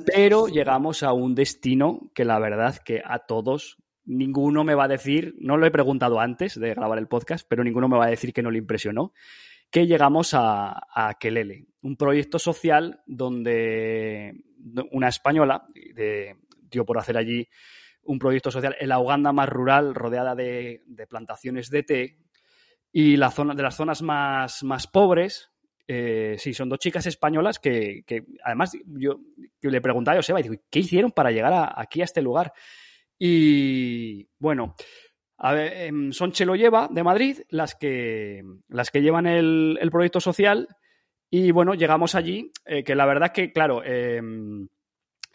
pero llegamos a un destino que la verdad que a todos ninguno me va a decir, no lo he preguntado antes de grabar el podcast, pero ninguno me va a decir que no le impresionó, que llegamos a, a un proyecto social donde una española dio por hacer allí un proyecto social en la Uganda más rural, rodeada de, de plantaciones de té, y la zona, de las zonas más, más pobres, eh, sí, son dos chicas españolas que, que además yo, le preguntaba a Joseba y digo, ¿qué hicieron para llegar aquí a este lugar? Y bueno, a ver, em, son Chelo Lleva de Madrid las que, las que llevan el, el proyecto social y bueno, llegamos allí, eh, que la verdad es que, claro, eh,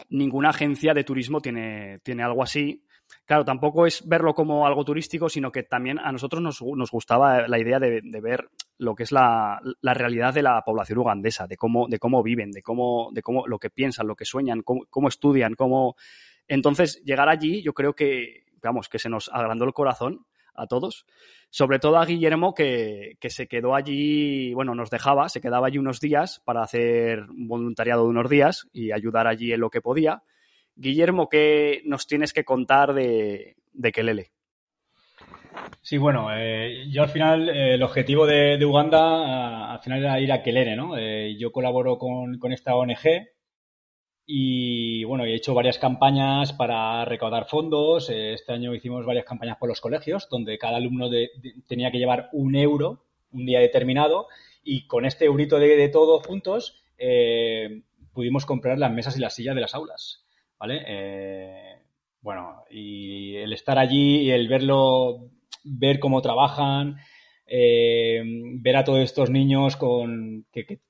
ninguna agencia de turismo tiene, tiene algo así claro, tampoco es verlo como algo turístico, sino que también a nosotros nos, gustaba la idea de, ver lo que es la, realidad de la población ugandesa, de cómo, de cómo viven, de cómo, de cómo lo que piensan, lo que sueñan, cómo, estudian, cómo. Entonces, llegar allí, yo creo que, vamos, que se nos agrandó el corazón a todos. Sobre todo a Guillermo, que, que, se quedó allí, bueno, nos dejaba, se quedaba allí unos días para hacer un voluntariado de unos días y ayudar allí en lo que podía. Guillermo, ¿qué nos tienes que contar de, de Kelele? Sí, bueno, eh, yo al final, eh, el objetivo de, Uganda al final era ir a Kelele, ¿no? Eh, yo colaboro con, esta ONG y, bueno, he hecho varias campañas para recaudar fondos. este año hicimos varias campañas por los colegios, donde cada alumno tenía que llevar un euro un día determinado y con este eurito de, todos juntos pudimos comprar las mesas y las sillas de las aulas. ¿vale? Eh, bueno, y el estar allí y el verlo, ver cómo trabajan, eh, ver a todos estos niños con, que,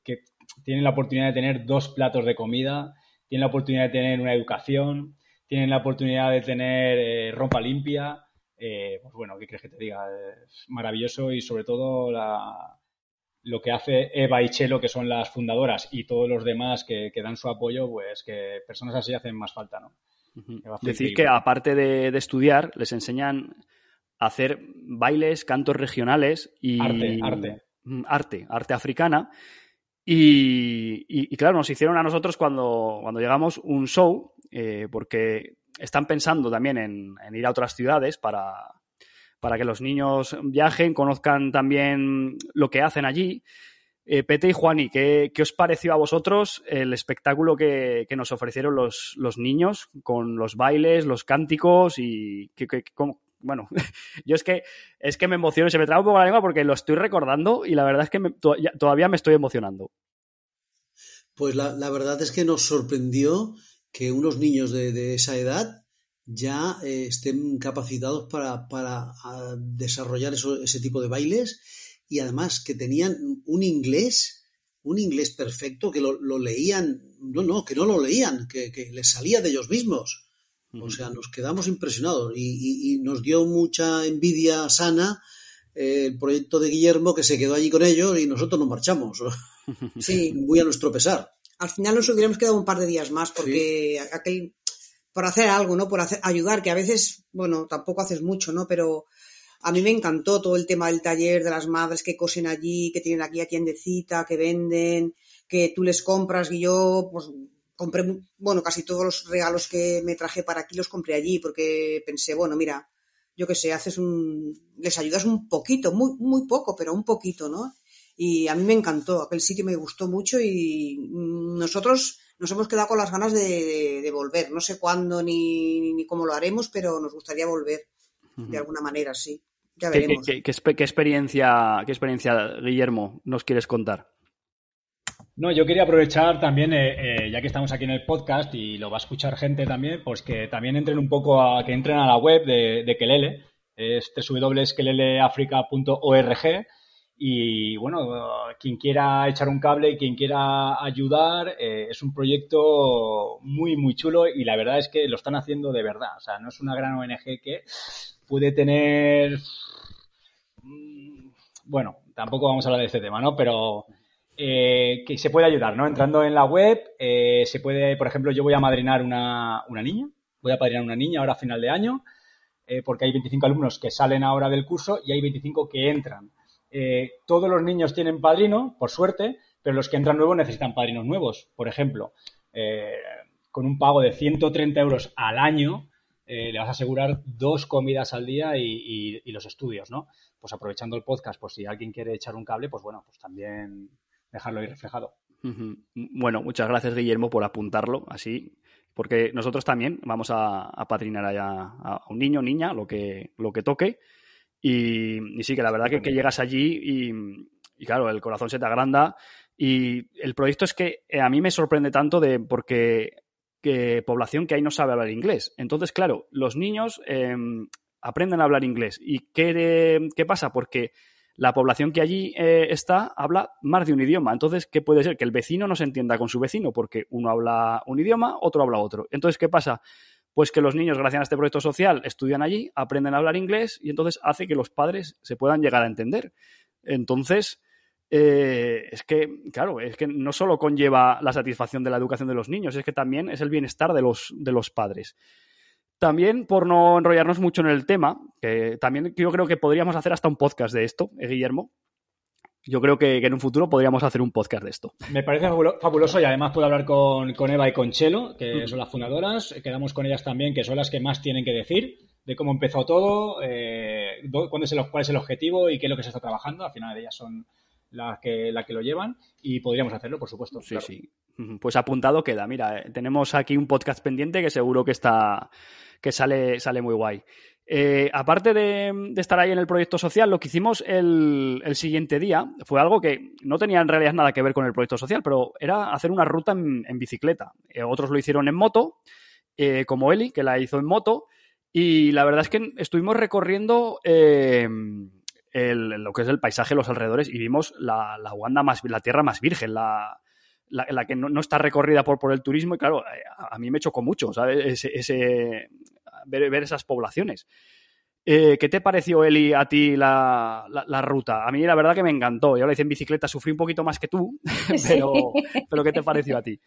tienen la oportunidad de tener dos platos de comida, tienen la oportunidad de tener una educación, tienen la oportunidad de tener eh, ropa limpia, pues bueno, ¿qué crees que te diga? Es maravilloso y sobre todo la, lo que hace Eva y Chelo, que son las fundadoras, y todos los demás que, dan su apoyo, pues que personas así hacen más falta, ¿no? Decir que aparte de, estudiar, les enseñan a hacer bailes, cantos regionales y arte, arte, mm, arte, arte africana. Y, claro, nos hicieron a nosotros cuando, cuando llegamos un show, eh, porque están pensando también en, ir a otras ciudades para, para que los niños viajen, conozcan también lo que hacen allí. Eh, Pete y Juani, ¿qué, ¿qué, os pareció a vosotros el espectáculo que, nos ofrecieron los, los, niños con los bailes, los cánticos y que, bueno, yo es que es que me emociono, se me trae un poco la lengua porque lo estoy recordando y la verdad es que todavía me estoy emocionando. Pues la, verdad es que nos sorprendió que unos niños de esa edad ya eh, estén capacitados para, para desarrollar ese tipo de bailes y además que tenían un inglés, un inglés perfecto, que lo, leían, no, no, que no lo leían, que, que les salía de ellos mismos. O sea, nos quedamos impresionados y, nos dio mucha envidia sana eh, el proyecto de Guillermo que se quedó allí con ellos y nosotros nos marchamos. Sí. Muy a nuestro pesar. Al final nos hubiéramos quedado un par de días más porque aquel por hacer algo, ¿no? Por hacer, ayudar, que a veces, bueno, tampoco haces mucho, ¿no? Pero a mí me encantó todo el tema del taller de las madres que cosen allí, que tienen aquí a tiendecita, que venden, que tú les compras y yo, pues, compré, bueno, casi todos los regalos que me traje para aquí los compré allí porque pensé, bueno, mira, yo qué sé, haces un, les ayudas un poquito, muy, muy poco, pero un poquito, ¿no? y a mí me encantó, aquel sitio me gustó mucho y nosotros nos hemos quedado con las ganas de, volver. No sé cuándo ni, ni, cómo lo haremos, pero nos gustaría volver de alguna manera, sí. Ya veremos. ¿Qué, experiencia, ¿Qué experiencia, Guillermo, nos quieres contar? No, yo quería aprovechar también, eh, eh, ya que estamos aquí en el podcast y lo va a escuchar gente también, pues que también entren un poco a, que entren a la web de, de Kelele, es www.keleleafrica.org y bueno, quien quiera echar un cable y quien quiera ayudar, eh, es un proyecto muy, muy chulo y la verdad es que lo están haciendo de verdad. O sea, no es una gran ONG que puede tener... Mm, bueno, tampoco vamos a hablar de este tema, ¿no? Pero eh, que se puede ayudar, ¿no? Entrando en la web, eh, se puede, por ejemplo, yo voy a madrinar una, una niña, voy a padrinar una niña ahora a final de año, eh, porque hay 25 alumnos que salen ahora del curso y hay 25 que entran. todos los niños tienen padrino, por suerte, pero los que entran nuevos necesitan padrinos nuevos. Por ejemplo, con un pago de 130 euros al año, le vas a asegurar dos comidas al día y, y, los estudios, ¿no? Pues aprovechando el podcast, pues si alguien quiere echar un cable, pues bueno, pues también dejarlo ahí reflejado. Bueno, muchas gracias Guillermo por apuntarlo así, porque nosotros también vamos a, allá a un niño, niña, lo que, lo que toque. Y, sí, que la verdad que, que llegas allí y, claro, el corazón se te agranda. Y el proyecto es que eh, a mí me sorprende tanto de porque que población que ahí no sabe hablar inglés. Entonces, claro, los niños em, aprenden a hablar inglés. ¿Y qué, qué pasa? Porque la población que allí eh, está habla más de un idioma. Entonces, ¿qué puede ser? Que el vecino no se entienda con su vecino, porque uno habla un idioma, otro habla otro. Entonces, ¿qué pasa? Pues que los niños, gracias a este proyecto social, estudian allí, aprenden a hablar inglés y entonces hace que los padres se puedan llegar a entender. Entonces, eh, es que, claro, es que no solo conlleva la satisfacción de la educación de los niños, es que también es el bienestar de los, de los padres. También, por no enrollarnos mucho en el tema, que también yo creo que podríamos hacer hasta un podcast de esto, ¿eh, Guillermo. Yo creo que, en un futuro podríamos hacer un podcast de esto. Me parece fabuloso y además puedo hablar con, Eva y con Chelo, que son las fundadoras. Quedamos con ellas también, que son las que más tienen que decir de cómo empezó todo, eh, cuál es el objetivo y qué es lo que se está trabajando. Al final ellas son las que, la que lo llevan y podríamos hacerlo, por supuesto. Sí, sí. Pues apuntado queda. Mira, eh, tenemos aquí un podcast pendiente que seguro que está que sale, sale muy guay. Eh, aparte de, estar ahí en el proyecto social, lo que hicimos el, siguiente día fue algo que no tenía en realidad nada que ver con el proyecto social, pero era hacer una ruta en, bicicleta. Eh, otros lo hicieron en moto, como Eli, que la hizo en moto, y la verdad es que estuvimos recorriendo lo que es el paisaje, los alrededores, y vimos la, Uganda más, la tierra más virgen, la, que no, está recorrida por, el turismo, y claro, eh, a, mí me chocó mucho, ¿sabes? Ese, ver, esas poblaciones. Eh, ¿Qué te pareció, Eli, a ti la, ruta? A mí la verdad que me encantó. Yo la hice en bicicleta, sufrí un poquito más que tú, pero, pero ¿qué te pareció a ti?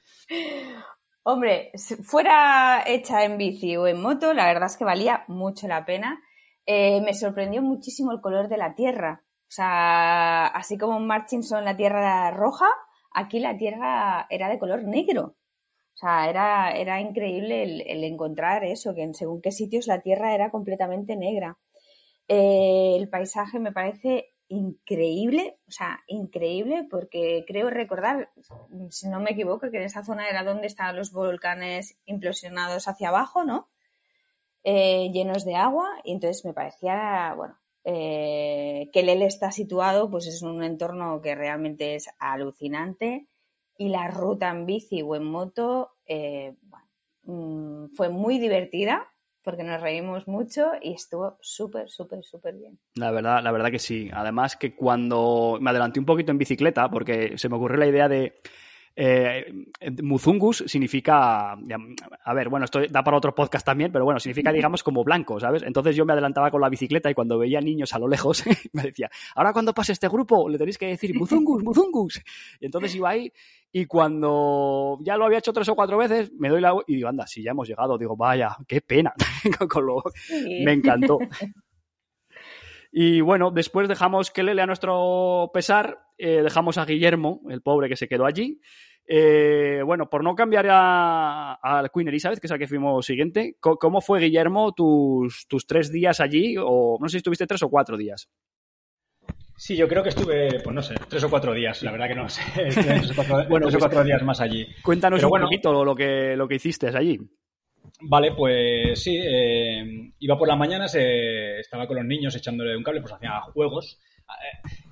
Hombre, si fuera hecha en bici o en moto, la verdad es que valía mucho la pena. Eh, me sorprendió muchísimo el color de la tierra. O sea, así como en Marchinson la tierra roja, aquí la tierra era de color negro. O sea, era, era increíble el, encontrar eso, que en según qué sitios la tierra era completamente negra. Eh, el paisaje me parece increíble, o sea, increíble, porque creo recordar, si no me equivoco, que en esa zona era donde estaban los volcanes implosionados hacia abajo, ¿no? Eh, llenos de agua y entonces me parecía, bueno, eh, que Lele está situado, pues es un entorno que realmente es alucinante y la ruta en bici o en moto eh, mm, fue muy divertida porque nos reímos mucho y estuvo súper, súper, súper bien. La verdad, la verdad que sí. Además que cuando me adelanté un poquito en bicicleta, porque se me ocurrió la idea de eh, Muzungus significa, a ver, bueno, esto da para otro podcast también, pero bueno, significa, digamos, como blanco, ¿sabes? Entonces yo me adelantaba con la bicicleta y cuando veía niños a lo lejos, me decía, ahora cuando pase este grupo le tenéis que decir Muzungus, Muzungus. Y entonces iba ahí y cuando ya lo había hecho tres o cuatro veces, me doy la... y digo, anda, si ya hemos llegado, digo, vaya, qué pena. con lo... Me encantó. Y bueno, después dejamos que Lele a nuestro pesar, eh, dejamos a Guillermo, el pobre que se quedó allí. Eh, bueno, por no cambiar a, a, Queen Elizabeth, que es la que fuimos siguiente, ¿cómo fue, Guillermo, tus, tus tres días allí? O no sé si estuviste tres o cuatro días. Sí, yo creo que estuve, pues no sé, tres o cuatro días, la verdad que no sé, tres o cuatro, bueno, tres o cuatro días más allí. Cuéntanos un poquito lo que, lo que hiciste allí. Vale, pues sí, eh, iba por las mañanas, eh, estaba con los niños echándole un cable, pues hacía juegos.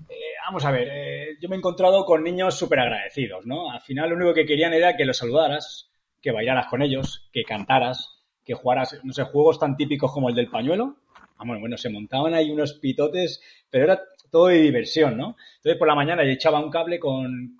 Eh, vamos a ver, yo me he encontrado con niños súper agradecidos, ¿no? Al final lo único que querían era que los saludaras, que bailaras con ellos, que cantaras, que jugaras, no sé, juegos tan típicos como el del pañuelo. Vamos, bueno, se montaban ahí unos pitotes, pero era todo de diversión, ¿no? Entonces por la mañana yo echaba un cable con,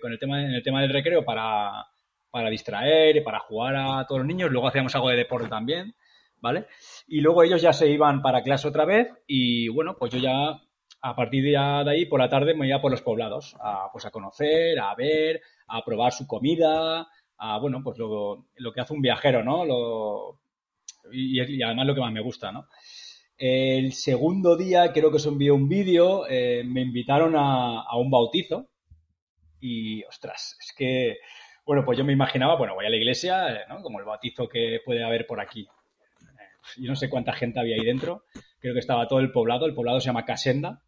con el tema, en el tema del recreo para para distraer y para jugar a todos los niños. Luego hacíamos algo de deporte también, ¿vale? Y luego ellos ya se iban para clase otra vez y bueno, pues yo ya a partir de, ahí por la tarde me iba por los poblados, a, pues a conocer, a ver, a probar su comida, a bueno, pues lo, lo que hace un viajero, ¿no? Lo, y, además lo que más me gusta, ¿no? El segundo día creo que os envió un vídeo, eh, me invitaron a, a un bautizo y ostras, es que bueno, pues yo me imaginaba, bueno, voy a la iglesia, eh, ¿no? Como el bautizo que puede haber por aquí. Yo no sé cuánta gente había ahí dentro. Creo que estaba todo el poblado. El poblado se llama Casenda.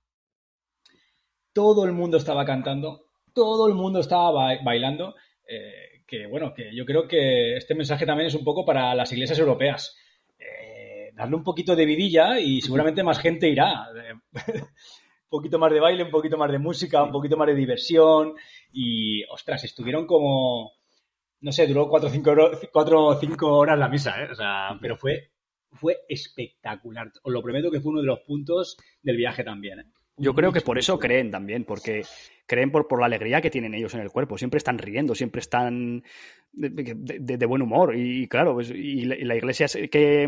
Todo el mundo estaba cantando. Todo el mundo estaba bailando. Eh, que bueno, que yo creo que este mensaje también es un poco para las iglesias europeas. Eh, darle un poquito de vidilla y seguramente más gente irá. Un poquito más de baile, un poquito más de música, un poquito más de diversión y, ostras, estuvieron como, no sé, duró cuatro o cinco, cuatro cinco horas la misa, ¿eh? O sea, pero fue, fue espectacular. Os lo prometo que fue uno de los puntos del viaje también, ¿eh? Yo creo que por eso creen también, porque creen por, por la alegría que tienen ellos en el cuerpo. Siempre están riendo, siempre están de, buen humor. Y, claro, pues, y, la, iglesia que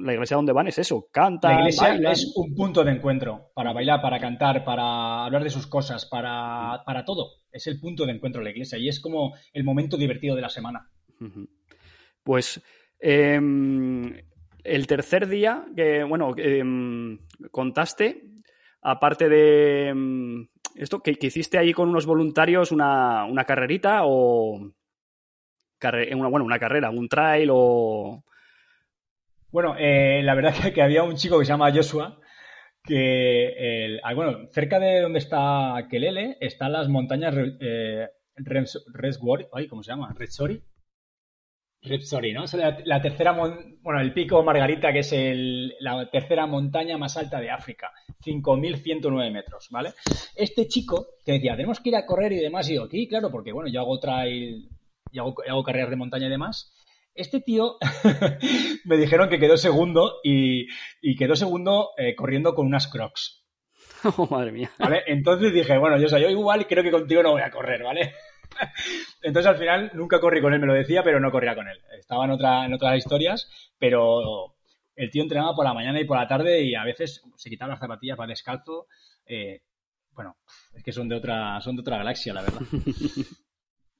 la iglesia donde van es eso, canta. La iglesia es un punto de encuentro para bailar, para cantar, para hablar de sus cosas, para, para todo. Es el punto de encuentro de la iglesia y es como el momento divertido de la semana. Pues em, el tercer día que, bueno, em, contaste aparte de mm, esto, que, hiciste ahí con unos voluntarios una, una carrerita o una, bueno, una carrera, un trail o... Bueno, eh, la verdad es que había un chico que se llama Joshua, que, el, ah, bueno, cerca de donde está Kelele están las montañas eh, Reswari, ¿cómo se llama? Redsori. Repsori, ¿no? la, tercera, bueno, el pico Margarita, que es la tercera montaña más alta de África, 5.109 metros, ¿vale? Este chico que decía, tenemos que ir a correr y demás, y yo, aquí, claro, porque bueno, yo hago trail, y hago, hago carreras de montaña y demás. Este tío me dijeron que quedó segundo y, quedó segundo eh, corriendo con unas crocs. Oh, madre mía. ¿Vale? Entonces dije, bueno, yo soy yo igual creo que contigo no voy a correr, ¿vale? Entonces al final nunca corrí con él, me lo decía, pero no corría con él. Estaba en, otra, en otras historias, pero el tío entrenaba por la mañana y por la tarde y a veces se quitaba las zapatillas, para descalzo. Eh, bueno, es que son de otra, son de otra galaxia, la verdad.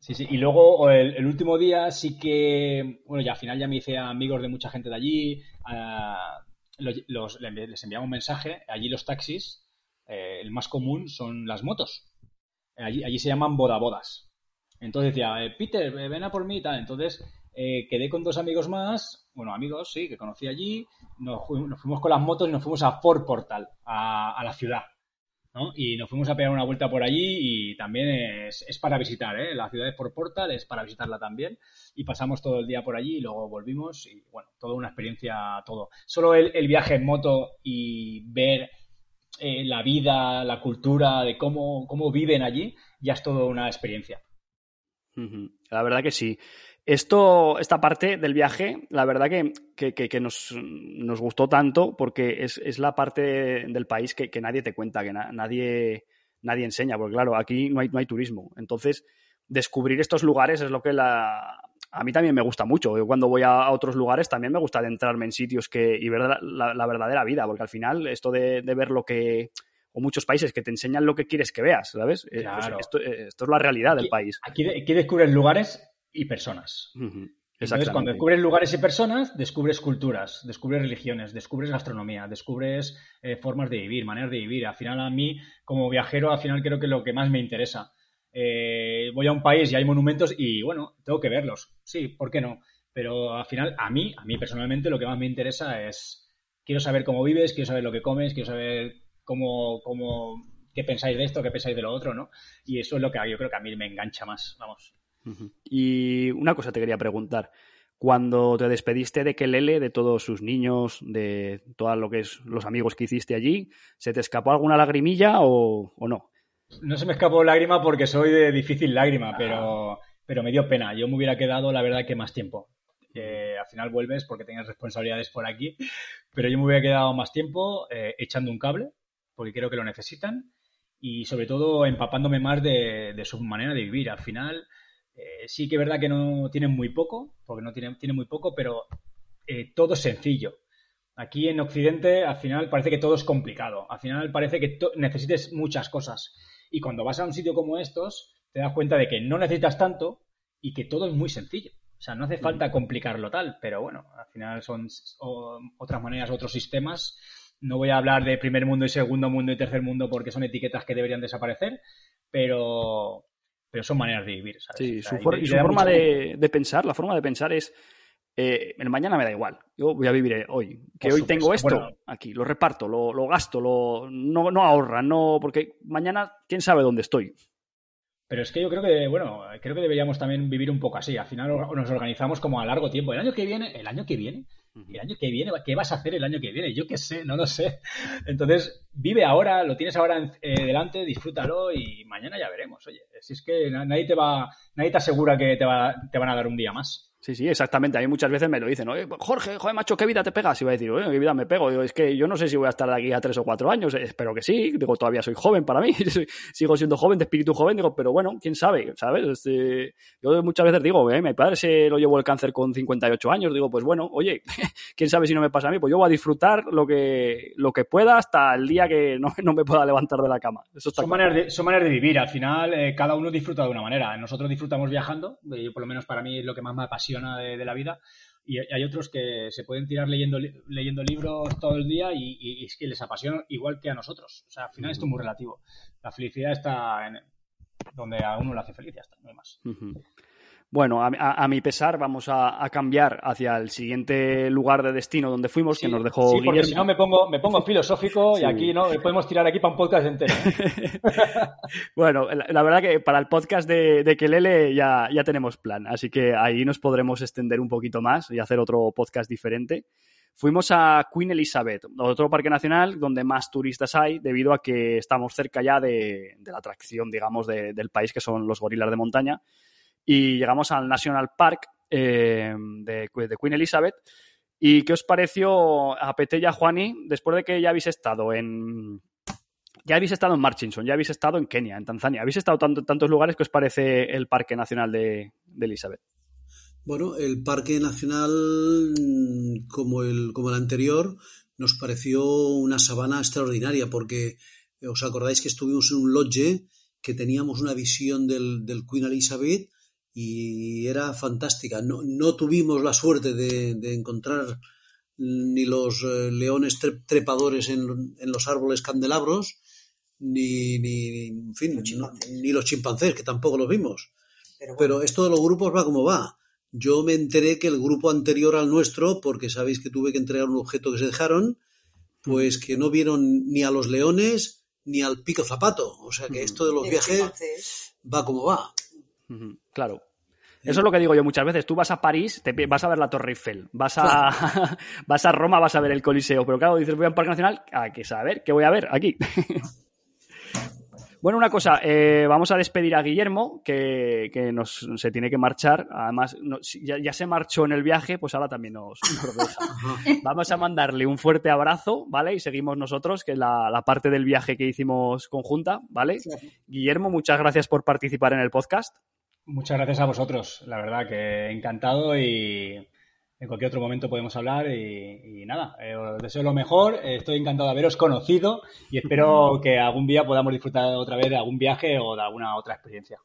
Sí, sí. Y luego el, último día sí que, bueno, ya al final ya me hice amigos de mucha gente de allí. les enviamos un mensaje. Allí los taxis, eh, el más común son las motos. Allí, allí se llaman bodabodas. Entonces decía, eh, Peter, ven a por mí y tal. Entonces eh, quedé con dos amigos más, bueno, amigos, sí, que conocí allí. Nos, fuimos con las motos y nos fuimos a Fort Portal, a, la ciudad. Y nos fuimos a pegar una vuelta por allí y también es, para visitar, ¿eh? La ciudad de Fort Portal es para visitarla también. Y pasamos todo el día por allí y luego volvimos y, bueno, toda una experiencia, todo. Solo el, viaje en moto y ver eh, la vida, la cultura, de cómo, cómo viven allí, ya es toda una experiencia. La verdad que sí. Esto, esta parte del viaje, la verdad que, que, nos, nos, gustó tanto porque es, es la parte del país que, nadie te cuenta, que nadie, nadie enseña, porque claro, aquí no hay, no hay turismo. Entonces, descubrir estos lugares es lo que la, a mí también me gusta mucho. Yo cuando voy a, otros lugares también me gusta adentrarme en sitios que, y ver la, verdadera vida, porque al final esto de, de, ver lo que o muchos países que te enseñan lo que quieres que veas, ¿sabes? Eh, pues esto, eh, esto, es la realidad del país. Aquí, descubres lugares y personas. Entonces, cuando descubres lugares y personas, descubres culturas, descubres religiones, descubres gastronomía, descubres eh, formas de vivir, maneras de vivir. Al final, a mí, como viajero, al final creo que lo que más me interesa. voy a un país y hay monumentos y, bueno, tengo que verlos. Sí, ¿por qué no? Pero al final, a mí, a mí personalmente, lo que más me interesa es, quiero saber cómo vives, quiero saber lo que comes, quiero saber cómo, cómo qué pensáis de esto, qué pensáis de lo otro, ¿no? Y eso es lo que yo creo que a mí me engancha más, vamos. Y una cosa te quería preguntar. Cuando te despediste de Kelele, de todos sus niños, de todo lo que es los amigos que hiciste allí, ¿se te escapó alguna lagrimilla o, no? No se me escapó lágrima porque soy de difícil lágrima, pero, pero me dio pena. Yo me hubiera quedado, la verdad, que más tiempo. al final vuelves porque tienes responsabilidades por aquí, pero yo me hubiera quedado más tiempo eh, echando un cable, porque creo que lo necesitan, y sobre todo empapándome más de, de su manera de vivir. Al final, eh, sí que es verdad que no tienen muy poco, porque no tienen, tienen muy poco, pero eh, todo es sencillo. Aquí en Occidente, al final parece que todo es complicado. Al final parece que necesites muchas cosas. Y cuando vas a un sitio como estos, te das cuenta de que no necesitas tanto y que todo es muy sencillo. O sea, no hace falta complicarlo tal, pero bueno, al final son otras maneras, otros sistemas. No voy a hablar de primer mundo y segundo mundo y tercer mundo porque son etiquetas que deberían desaparecer, pero, pero son maneras de vivir. ¿sabes? Sí, su, y su forma de, pensar, la forma de pensar es, eh, el mañana me da igual, yo voy a vivir hoy. Que hoy tengo esto aquí, lo reparto, lo, lo gasto, lo, no, no ahorra, no, porque mañana quién sabe dónde estoy. Pero es que yo creo que, bueno, creo que deberíamos también vivir un poco así. Al final nos organizamos como a largo tiempo. El año que viene, el año que viene, el año que viene, ¿qué vas a hacer el año que viene? Yo qué sé, no lo sé. Entonces, vive ahora, lo tienes ahora eh, delante, disfrútalo y mañana ya veremos. Oye, si es que nadie te va, nadie te asegura que te, va, te van a dar un día más. Sí, sí, exactamente. A mí muchas veces me lo dicen, Oye, Jorge, joder, macho, ¿qué vida te pegas? Y va a decir, oye, ¿qué vida me pego? Digo, es que yo no sé si voy a estar de aquí a tres o cuatro años. Espero que sí. Digo, todavía soy joven para mí. Sigo siendo joven, de espíritu joven. Digo, pero bueno, quién sabe, ¿sabes? Este, yo muchas veces digo, eh, mi padre se lo llevó el cáncer con 58 años. Digo, pues bueno, oye, quién sabe si no me pasa a mí. Pues yo voy a disfrutar lo que, lo que pueda hasta el día que no, no me pueda levantar de la cama. Eso son, maneras de, son maneras de vivir. Al final, eh, cada uno disfruta de una manera. Nosotros disfrutamos viajando. Y por lo menos para mí es lo que más me apasiona de la vida y hay otros que se pueden tirar leyendo, leyendo libros todo el día y, es que les apasiona igual que a nosotros. O sea, al final esto es muy relativo. La felicidad está en donde a uno le hace feliz, ya está, no hay más. Bueno, a, mi pesar vamos a, cambiar hacia el siguiente lugar de destino donde fuimos, que nos dejó sí, porque si no me pongo, me pongo filosófico y aquí no podemos tirar aquí para un podcast entero. bueno, la, verdad que para el podcast de, de Kelele ya, ya tenemos plan, así que ahí nos podremos extender un poquito más y hacer otro podcast diferente. Fuimos a Queen Elizabeth, otro parque nacional donde más turistas hay debido a que estamos cerca ya de, la atracción, digamos, del país, que son los gorilas de montaña y llegamos al National Park eh, de, Queen Elizabeth. ¿Y qué os pareció a Pete y a Juani después de que ya habéis estado en... Ya habéis estado en Marchinson, ya habéis estado en Kenia, en Tanzania, habéis estado en tantos lugares que os parece el Parque Nacional de, Elizabeth. Bueno, el Parque Nacional, como el, como el anterior, nos pareció una sabana extraordinaria porque os acordáis que estuvimos en un lodge que teníamos una visión del, del Queen Elizabeth y era fantástica. No, no tuvimos la suerte de, de encontrar ni los eh, leones trepadores en, en, los árboles candelabros, ni, ni, en fin, los ni los chimpancés, que tampoco los vimos. Pero, esto de los grupos va como va. Yo me enteré que el grupo anterior al nuestro, porque sabéis que tuve que entregar un objeto que se dejaron, pues que no vieron ni a los leones ni al pico zapato. O sea que esto de los viajes va como va. Claro. Eso es lo que digo yo muchas veces. Tú vas a París, te, vas a ver la Torre Eiffel, vas a, vas a Roma, vas a ver el Coliseo, pero claro, dices voy a un parque nacional, ¿a qué saber? ¿Qué voy a ver aquí? Bueno, una cosa, eh, vamos a despedir a Guillermo, que, nos, se tiene que marchar. Además, ya, se marchó en el viaje, pues ahora también nos, deja. Vamos a mandarle un fuerte abrazo, ¿vale? Y seguimos nosotros, que es la, parte del viaje que hicimos conjunta, ¿vale? Guillermo, muchas gracias por participar en el podcast. Muchas gracias a vosotros, la verdad que encantado y en cualquier otro momento podemos hablar y, nada, eh, os deseo lo mejor, estoy encantado de haberos conocido y espero que algún día podamos disfrutar otra vez de algún viaje o de alguna otra experiencia.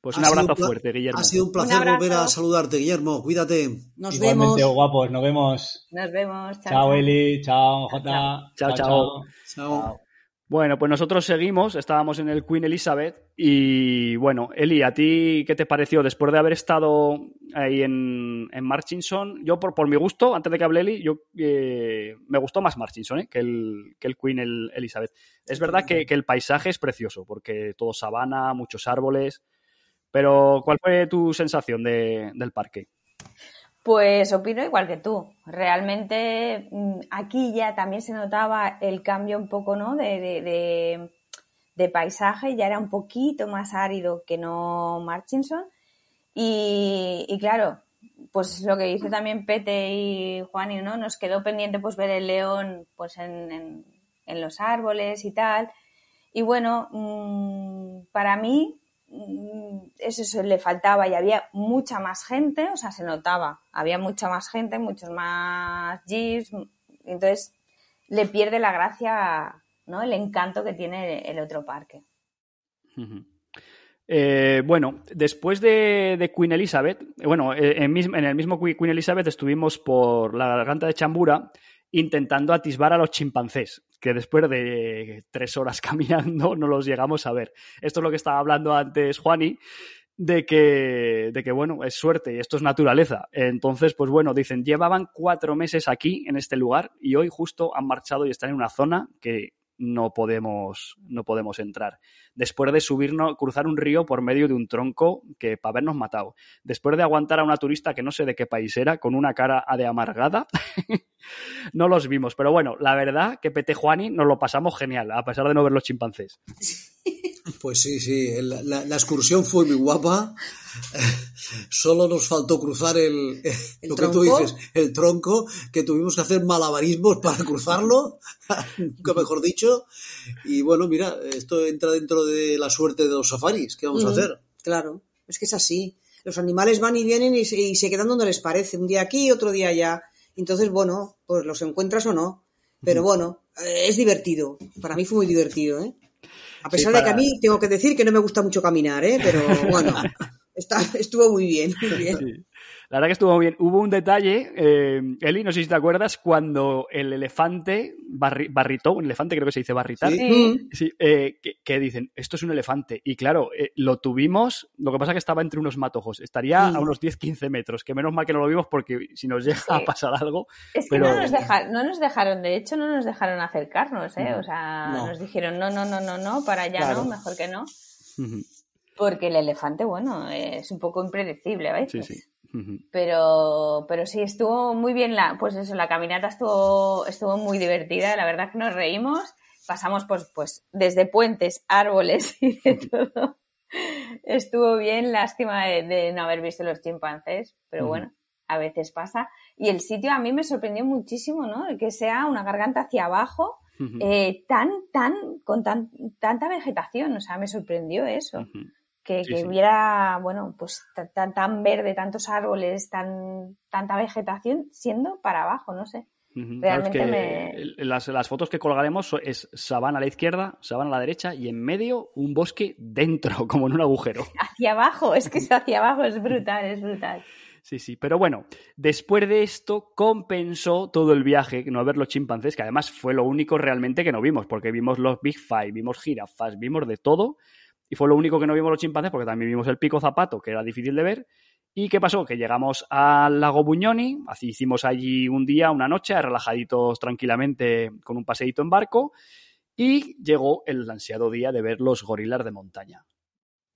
Pues un abrazo fuerte, Guillermo. Ha sido un placer volver a saludarte, Guillermo. Cuídate. Nos Igualmente, vemos. guapos. Nos vemos. Nos vemos. Chao, Eli. Chao, Jota. chao. chao. chao. Bueno, pues nosotros seguimos, estábamos en el Queen Elizabeth y bueno, Eli, ¿a ti qué te pareció después de haber estado ahí en, en Marchinson? Yo, por, por mi gusto, antes de que hable Eli, yo eh, me gustó más Marchinson ¿eh? que, el, que el Queen Elizabeth. Es verdad que, que, el paisaje es precioso, porque todo sabana, muchos árboles, pero ¿cuál fue tu sensación de, del parque? Pues opino igual que tú. Realmente mm, aquí ya también se notaba el cambio un poco, ¿no? De, de, de, de paisaje, ya era un poquito más árido que no Marchinson. Y, y, claro, pues lo que dice también Pete y Juan ¿no? Nos quedó pendiente pues ver el león pues en, en, en los árboles y tal. Y bueno, mmm, para mí eso, eso, le faltaba y había mucha más gente, o sea, se notaba, había mucha más gente, muchos más jeeps, entonces le pierde la gracia, ¿no? El encanto que tiene el otro parque. Eh, bueno, después de, Queen Elizabeth, bueno, en, en, el mismo Queen Elizabeth estuvimos por la garganta de Chambura intentando atisbar a los chimpancés, que después de tres horas caminando no los llegamos a ver. Esto es lo que estaba hablando antes Juani, de que, de que, bueno, es suerte esto es naturaleza. Entonces, pues bueno, dicen, llevaban cuatro meses aquí, en este lugar, y hoy justo han marchado y están en una zona que no podemos, no podemos entrar. Después de subirnos, cruzar un río por medio de un tronco que para habernos matado. Después de aguantar a una turista que no sé de qué país era, con una cara de amargada, no los vimos. Pero bueno, la verdad que Pete Juani nos lo pasamos genial, a pesar de no ver los chimpancés. Pues sí, sí, la, la, la excursión fue muy guapa. Solo nos faltó cruzar el, ¿El lo tronco? que tú dices, el tronco, que tuvimos que hacer malabarismos para cruzarlo, nunca mejor dicho. Y bueno, mira, esto entra dentro de la suerte de los safaris. ¿Qué vamos a hacer? Claro, es que es así. Los animales van y vienen y se, y se quedan donde les parece, un día aquí, otro día allá. Entonces, bueno, pues los encuentras o no. Pero bueno, eh, es divertido. Para mí fue muy divertido, ¿eh? A pesar Sí, de que a mí tengo que decir que no me gusta mucho caminar, ¿eh? Pero bueno, está, estuvo muy bien, muy bien. Sí. La verdad que estuvo muy bien. Hubo un detalle, eh, Eli, no sé si te acuerdas, cuando el elefante barri- barritó, un elefante creo que se dice barritar, Sí. Sí. Sí, eh, que, que dicen, esto es un elefante. Y claro, eh, lo tuvimos, lo que pasa es que estaba entre unos matojos. Estaría a unos 10-15 metros, que menos mal que no lo vimos porque si nos llega Sí. a pasar algo. Es que no, nos deja- no nos dejaron, de hecho, no nos dejaron acercarnos, ¿eh? O sea, No. nos dijeron, no, no, no, no, no, para allá Claro. no, mejor que no. Porque el elefante, bueno, es un poco impredecible a Sí, veces. Pero, pero sí, estuvo muy bien la, pues eso, la caminata estuvo, estuvo muy divertida, la verdad que nos reímos, pasamos pues, pues desde puentes, árboles y de todo. Estuvo bien, lástima de, de no haber visto los chimpancés, pero bueno, a veces pasa. Y el sitio a mí me sorprendió muchísimo, ¿no? Que sea una garganta hacia abajo, eh, tan, tan, con tan, tanta vegetación, o sea, me sorprendió eso. Que, Sí, que sí. hubiera, bueno, pues ta- tan, tan verde, tantos árboles, tan, tanta vegetación, siendo para abajo, no sé. Realmente Claro, es que me- las, las fotos que colgaremos es sabana a la izquierda, sabana a la derecha y en medio un bosque dentro, como en un agujero. Hacia abajo, es que es hacia abajo, es brutal, es brutal. Sí, sí, pero bueno, después de esto compensó todo el viaje no ver los chimpancés, que además fue lo único realmente que no vimos, porque vimos los Big Five, vimos jirafas, vimos de todo, y fue lo único que no vimos los chimpancés, porque también vimos el pico zapato, que era difícil de ver. ¿Y qué pasó? Que llegamos al lago Buñoni, así hicimos allí un día, una noche, relajaditos tranquilamente con un paseíto en barco, y llegó el ansiado día de ver los gorilas de montaña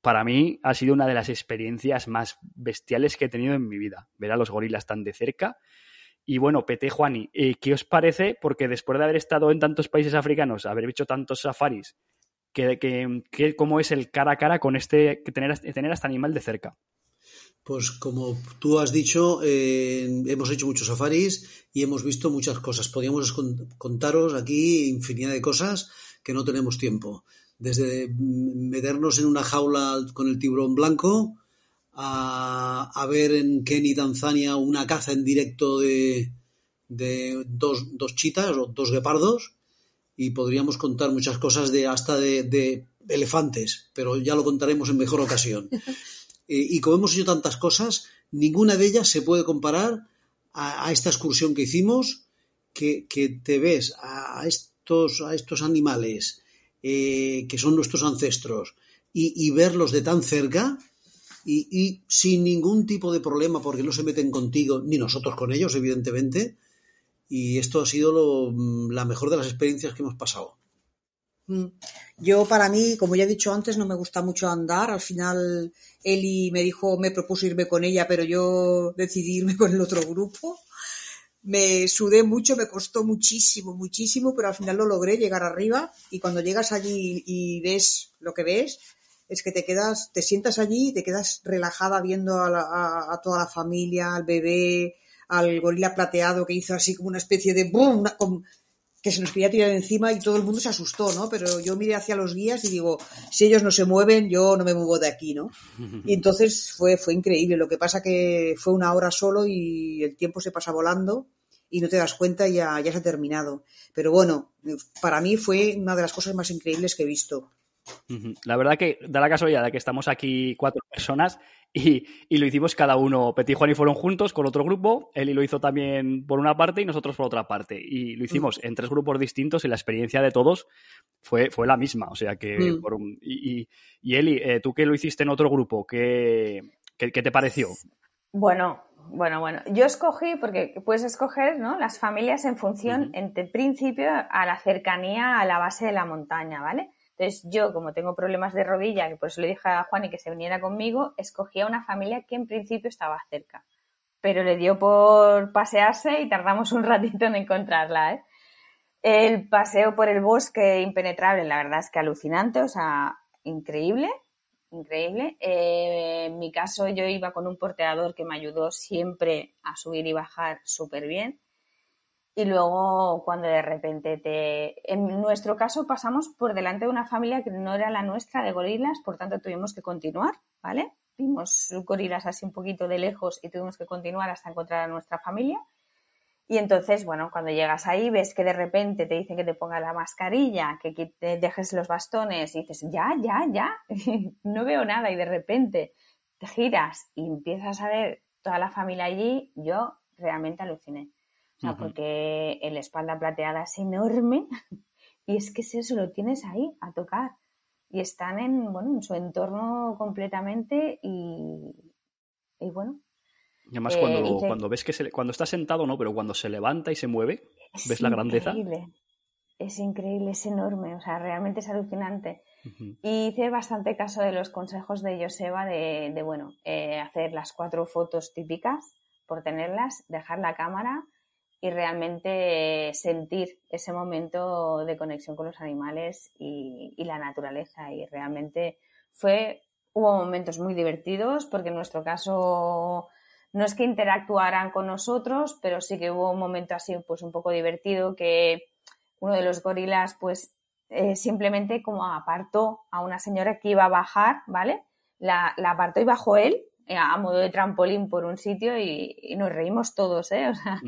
para mí ha sido una de las experiencias más bestiales que he tenido en mi vida, ver a los gorilas tan de cerca. Y bueno, Pete Juani, eh, ¿qué os parece? Porque después de haber estado en tantos países africanos, haber hecho tantos safaris, que, que, cómo es el cara a cara con este, que tener, tener a este animal de cerca. Pues como tú has dicho, eh, hemos hecho muchos safaris y hemos visto muchas cosas. Podríamos con- contaros aquí infinidad de cosas que no tenemos tiempo. Desde meternos en una jaula con el tiburón blanco a, a ver en Kenia, Tanzania, una caza en directo de, de dos, dos chitas o dos guepardos y podríamos contar muchas cosas de hasta de, de elefantes, pero ya lo contaremos en mejor ocasión. Eh, y como hemos hecho tantas cosas, ninguna de ellas se puede comparar a, a esta excursión que hicimos, que, que te ves a estos, a estos animales eh, que son nuestros ancestros, y, verlos de tan cerca y, sin ningún tipo de problema porque no se meten contigo, ni nosotros con ellos, evidentemente. Y esto ha sido mm, la mejor de las experiencias que hemos pasado. Mm. Yo, para mí, como ya he dicho antes, no me gusta mucho andar. Al final, Eli me dijo, me propuso irme con ella, pero yo decidí irme con el otro grupo me sudé mucho, me costó muchísimo, muchísimo, pero al final lo logré llegar arriba y cuando llegas allí y ves lo que ves, es que te quedas, te sientas allí y te quedas relajada viendo a, toda la familia, al bebé, al gorila plateado que hizo así como una especie de boom, que se nos quería tirar encima y todo el mundo se asustó, ¿no? Pero yo miré hacia los guías y digo, si ellos no se mueven, yo no me muevo de aquí, ¿no? Y entonces fue, fue increíble. Lo que pasa que fue una hora solo y el tiempo se pasa volando y no te das cuenta y ya, ya se ha terminado. Pero bueno, para mí fue una de las cosas más increíbles que he visto. La verdad que da la casualidad de que estamos aquí cuatro personas y, lo hicimos cada uno. Petit y Juan y fueron juntos con otro grupo, Eli lo hizo también por una parte y nosotros por otra parte. Y lo hicimos en tres grupos distintos y la experiencia de todos fue, fue la misma. O sea que, mm. y, y, Eli, eh, tú que lo hiciste en otro grupo, ¿qué, qué, te pareció? Bueno, bueno, bueno. Yo escogí, porque puedes escoger ¿no? las familias en función, en principio, a la cercanía a la base de la montaña, ¿vale? Entonces yo, como tengo problemas de rodilla, que por eso le dije a Juan y que se viniera conmigo, escogí a una familia que en principio estaba cerca. Pero le dio por pasearse y tardamos un ratito en encontrarla. ¿eh? El paseo por el bosque impenetrable, la verdad es que alucinante, o sea, increíble, increíble. Eh, en mi caso yo iba con un porteador que me ayudó siempre a subir y bajar súper bien y luego cuando de repente te... En nuestro caso pasamos por delante de una familia que no era la nuestra de gorilas, por tanto tuvimos que continuar, ¿vale? Vimos gorilas así un poquito de lejos y tuvimos que continuar hasta encontrar a nuestra familia. Y entonces, bueno, cuando llegas ahí ves que de repente te dicen que te pongas la mascarilla, que te dejes los bastones y dices, ya, ya, ya, no veo nada y de repente te giras y empiezas a ver toda la familia allí, yo realmente aluciné. O sea, porque el espalda plateada es enorme y es que es eso, lo tienes ahí a tocar. Y están en, bueno, en su entorno completamente y, y bueno. Y además cuando, eh, cuando ves que se, cuando está sentado, no, pero cuando se levanta y se mueve, ves la grandeza. Es increíble, es enorme, o sea, realmente es alucinante. Y hice bastante caso de los consejos de Joseba de, de bueno, eh, hacer las cuatro fotos típicas por tenerlas, dejar la cámara, y realmente sentir ese momento de conexión con los animales y, la naturaleza. Y realmente fue, hubo momentos muy divertidos porque en nuestro caso no es que interactuaran con nosotros, pero sí que hubo un momento así pues un poco divertido que uno de los gorilas pues eh, simplemente como apartó a una señora que iba a bajar, ¿vale? La, apartó y bajó él eh, a modo de trampolín por un sitio y, nos reímos todos, ¿eh? O sea,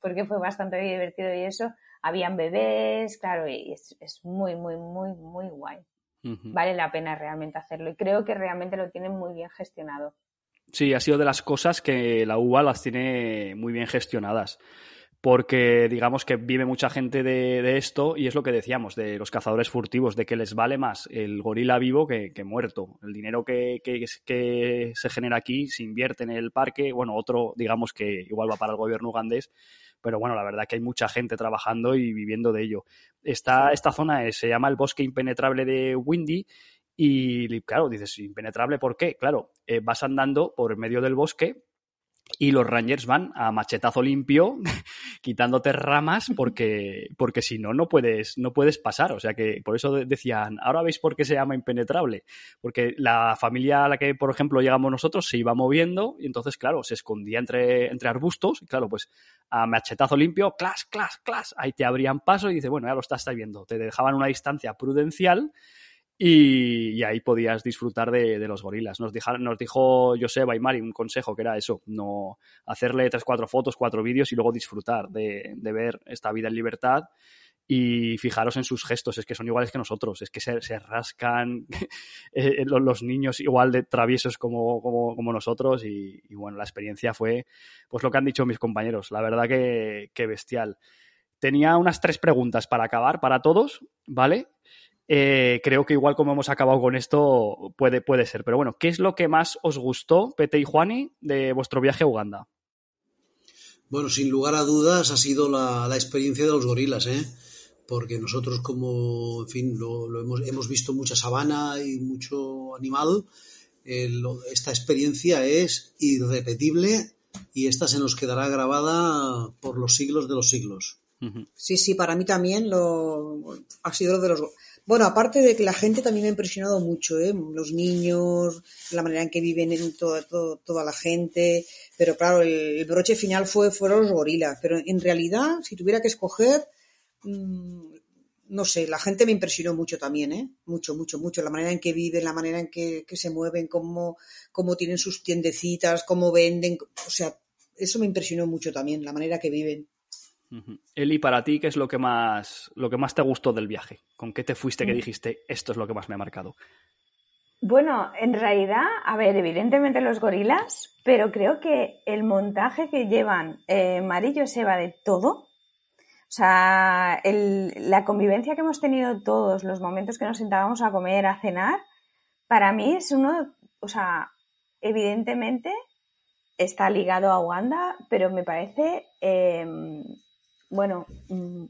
porque fue bastante divertido y eso. Habían bebés, claro, y es, muy, muy, muy, muy guay. Vale la pena realmente hacerlo y creo que realmente lo tienen muy bien gestionado. Sí, ha sido de las cosas que la UBA las tiene muy bien gestionadas porque digamos que vive mucha gente de, esto y es lo que decíamos, de los cazadores furtivos, de que les vale más el gorila vivo que, muerto. El dinero que, que, se genera aquí se invierte en el parque, bueno, otro digamos que igual va para el gobierno ugandés, pero bueno, la verdad que hay mucha gente trabajando y viviendo de ello. Esta, esta zona se llama el bosque impenetrable de Windy y claro, dices, impenetrable, ¿por qué? Claro, eh, vas andando por medio del bosque y los Rangers van a machetazo limpio quitándote ramas porque, porque si no, no puedes, no puedes pasar. O sea que por eso decían, ahora veis por qué se llama impenetrable. Porque la familia a la que, por ejemplo, llegamos nosotros se iba moviendo y entonces, claro, se escondía entre, entre arbustos y claro, pues a machetazo limpio, clas, clas, clas, ahí te abrían paso y dice, bueno, ya lo estás viendo. Te dejaban una distancia prudencial y, ahí podías disfrutar de, los gorilas. Nos, nos dijo Joseba y Mari un consejo que era eso, no hacerle tres, cuatro fotos, cuatro vídeos y luego disfrutar de, ver esta vida en libertad y fijaros en sus gestos, es que son iguales que nosotros, es que se, rascan eh, los, niños igual de traviesos como, como, nosotros y, bueno, la experiencia fue pues lo que han dicho mis compañeros, la verdad que, que bestial. Tenía unas tres preguntas para acabar para todos, ¿vale? Eh, creo que igual como hemos acabado con esto puede, puede ser. Pero bueno, ¿qué es lo que más os gustó, Pete y Juani, de vuestro viaje a Uganda? Bueno, sin lugar a dudas ha sido la, la experiencia de los gorilas, ¿eh? porque nosotros como, en fin, lo, lo hemos, hemos, visto mucha sabana y mucho animal, eh, lo, esta experiencia es irrepetible y esta se nos quedará grabada por los siglos de los siglos. Sí, sí, para mí también lo ha sido lo de los... Bueno, aparte de que la gente también me ha impresionado mucho, ¿eh? los niños, la manera en que viven en toda, toda, la gente, pero claro, el, broche final fue, fueron los gorilas, pero en realidad, si tuviera que escoger, mmm, no sé, la gente me impresionó mucho también, ¿eh? Mucho, mucho, mucho. La manera en que viven, la manera en que, que se mueven, cómo, cómo tienen sus tiendecitas, cómo venden, o sea, eso me impresionó mucho también, la manera que viven. Eli, para ti, ¿qué es lo que más lo que más te gustó del viaje? ¿Con qué te fuiste que dijiste esto es lo que más me ha marcado? Bueno, en realidad, a ver, evidentemente los gorilas, pero creo que el montaje que llevan eh, Marillo Seba de todo, o sea, el, la convivencia que hemos tenido todos, los momentos que nos sentábamos a comer, a cenar, para mí es uno, o sea, evidentemente está ligado a Uganda, pero me parece eh, bueno, mmm,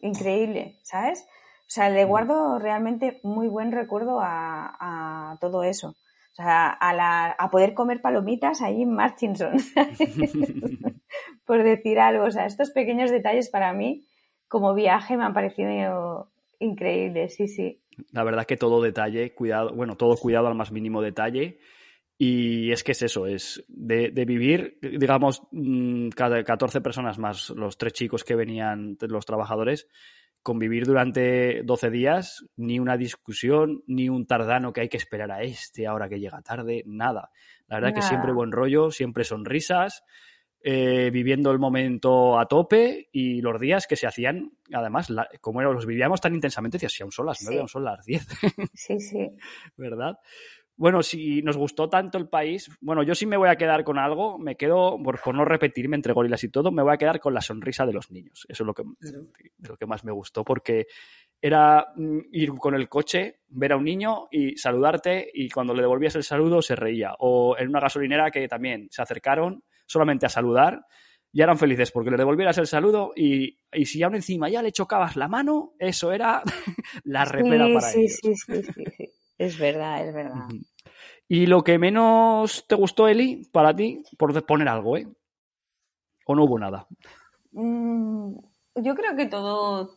increíble, ¿sabes? O sea, le guardo realmente muy buen recuerdo a, a todo eso. O sea, a, la, a, poder comer palomitas ahí en Marchinson, por decir algo. O sea, estos pequeños detalles para mí, como viaje, me han parecido increíbles, sí, sí. La verdad que todo detalle, cuidado, bueno, todo cuidado al más mínimo detalle. Y es que es eso, es de, de, vivir, digamos, mm, cada 14 personas más los tres chicos que venían, los trabajadores, convivir durante 12 días, ni una discusión, ni un tardano que hay que esperar a este ahora que llega tarde, nada. La verdad nada. que siempre buen rollo, siempre sonrisas, eh, viviendo el momento a tope y los días que se hacían, además, la, como era, los vivíamos tan intensamente, decías, si aún son las 9, sí. son las 10. Sí, sí. ¿Verdad? Bueno, si nos gustó tanto el país, bueno, yo sí me voy a quedar con algo, me quedo, por, por, no repetirme entre gorilas y todo, me voy a quedar con la sonrisa de los niños. Eso es lo que, lo que más me gustó, porque era mm, ir con el coche, ver a un niño y saludarte y cuando le devolvías el saludo se reía. O en una gasolinera que también se acercaron solamente a saludar y eran felices porque le devolvieras el saludo y, y si aún encima ya le chocabas la mano, eso era la repera sí, para sí, ellos. Sí, sí, sí, sí. Es verdad, es verdad. Uh -huh. ¿Y lo que menos te gustó, Eli, para ti, por poner algo, eh? ¿O no hubo nada? Mm, yo creo que todo.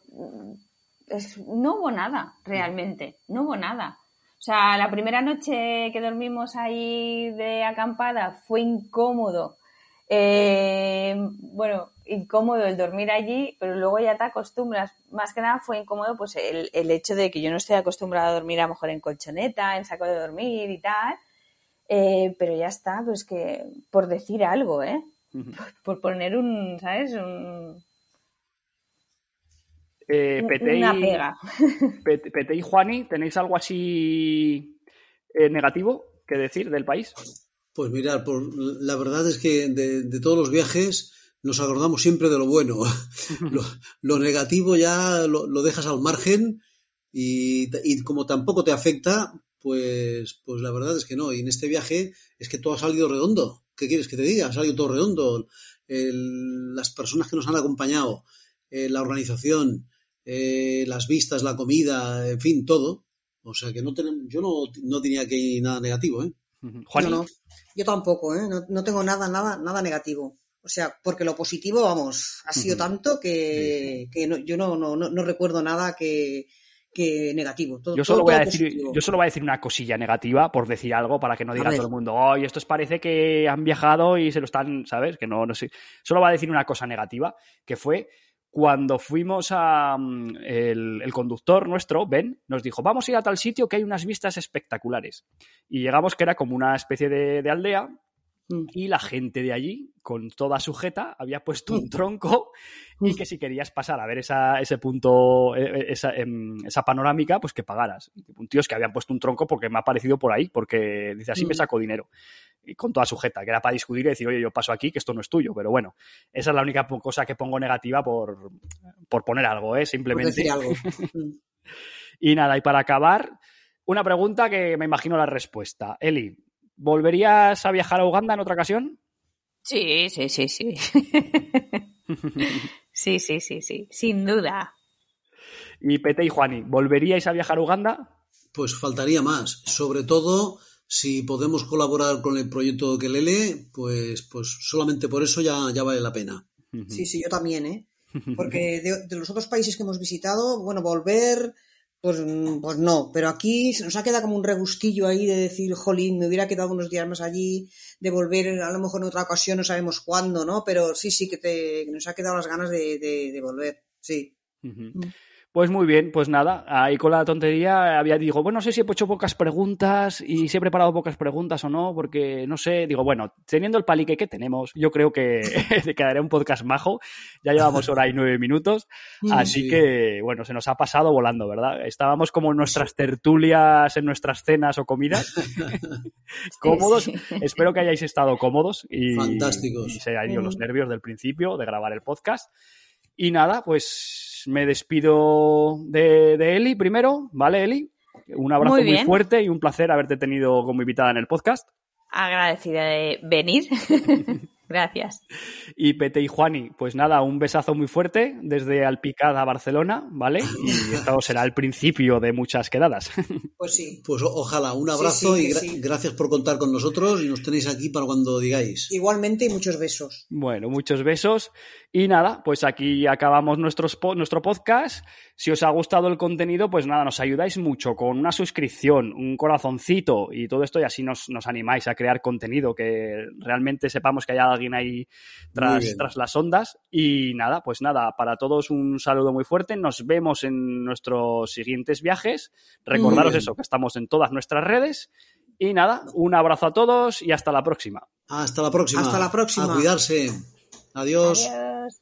Es, no hubo nada, realmente. No hubo nada. O sea, la primera noche que dormimos ahí de acampada fue incómodo. Eh, bueno, incómodo el dormir allí, pero luego ya te acostumbras. Más que nada fue incómodo pues el, el hecho de que yo no estoy acostumbrada a dormir a lo mejor en colchoneta, en saco de dormir y tal. Eh, pero ya está, pues que por decir algo, ¿eh? Uh -huh. por, por, poner un, ¿sabes? Un... Eh, Pete Una pega. Pete, Pete, y Juani, ¿tenéis algo así eh, negativo que decir del país? Pues mirad, por, la verdad es que de, de todos los viajes nos acordamos siempre de lo bueno. lo, lo, negativo ya lo, lo, dejas al margen y, y, como tampoco te afecta, pues, pues la verdad es que no. Y en este viaje es que todo ha salido redondo. ¿Qué quieres que te diga? Ha salido todo redondo. El, las personas que nos han acompañado, eh, la organización, eh, las vistas, la comida, en fin, todo. O sea que no tenemos, yo no, no diría que hay nada negativo, ¿eh? Juan, yo no, yo tampoco, ¿eh? No, no, tengo nada, nada, nada negativo. O sea, porque lo positivo, vamos, ha sido uh -huh. tanto que, que no, yo no, no, no, recuerdo nada que, que negativo. Todo, yo, solo todo, voy a decir, yo solo voy a decir una cosilla negativa, por decir algo, para que no diga todo el mundo, oh, y estos parece que han viajado y se lo están, ¿sabes? Que no, no sé. Solo voy a decir una cosa negativa, que fue cuando fuimos a mm, el, el, conductor nuestro, Ben, nos dijo, vamos a ir a tal sitio que hay unas vistas espectaculares. Y llegamos que era como una especie de, de aldea. Y la gente de allí, con toda sujeta, había puesto un tronco y que si querías pasar a ver esa, ese punto, e, e, esa, em, esa, panorámica, pues que pagaras. Un tío es que habían puesto un tronco porque me ha parecido por ahí, porque dice así me mm. saco dinero y con toda sujeta, que era para discutir y decir, oye, yo paso aquí, que esto no es tuyo. Pero bueno, esa es la única cosa que pongo negativa por, por poner algo, ¿eh? Simplemente. Algo. Y nada, y para acabar, una pregunta que me imagino la respuesta. Eli, ¿volverías a viajar a Uganda en otra ocasión? Sí, sí, sí, sí. sí, sí, sí, sí, sin duda. Y Pete y Juani, ¿volveríais a viajar a Uganda? Pues faltaría más. Sobre todo, si podemos colaborar con el proyecto Kelele, pues, pues solamente por eso ya, ya vale la pena. Sí, sí, yo también, ¿eh? Porque de, de los otros países que hemos visitado, bueno, volver, pues, pues no, pero aquí se nos ha quedado como un regustillo ahí de decir, jolín, me hubiera quedado unos días más allí, de volver a lo mejor en otra ocasión, no sabemos cuándo, ¿no? Pero sí, sí que, te, que nos ha quedado las ganas de, de, de volver, sí. Pues muy bien, pues nada, ahí con la tontería había digo, bueno, no sé si he hecho pocas preguntas y si he preparado pocas preguntas o no, porque no sé, digo, bueno, teniendo el palique que tenemos, yo creo que te quedaré un podcast majo, ya llevamos hora y nueve minutos, así Sí. que, bueno, se nos ha pasado volando, ¿verdad? Estábamos como en nuestras tertulias, en nuestras cenas o comidas, cómodos, sí. espero que hayáis estado cómodos y, Fantásticos. y se hayan ido los nervios del principio de grabar el podcast. Y nada, pues me despido de, de Eli primero, ¿vale, Eli? Un abrazo Muy muy, fuerte y un placer haberte tenido como invitada en el podcast. Agradecida de venir. Gracias. Y Pete y Juani, pues nada, un besazo muy fuerte desde Alpicada a Barcelona, ¿vale? Y esto será el principio de muchas quedadas. Pues sí. Pues ojalá, un abrazo Sí, sí, y que gra- sí. gracias por contar con nosotros y nos tenéis aquí para cuando digáis. Igualmente y muchos besos. Bueno, muchos besos. Y nada, pues aquí acabamos nuestros po- nuestro podcast. Si os ha gustado el contenido, pues nada, nos ayudáis mucho con una suscripción, un corazoncito y todo esto, y así nos, nos animáis a crear contenido, que realmente sepamos que hay alguien ahí tras, las ondas. Y nada, pues nada, para todos un saludo muy fuerte. Nos vemos en nuestros siguientes viajes. Recordaros eso, que estamos en todas nuestras redes. Y nada, un abrazo a todos y hasta la próxima. Hasta la próxima. Hasta la próxima. A cuidarse. Adiós. Adiós.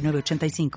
906985.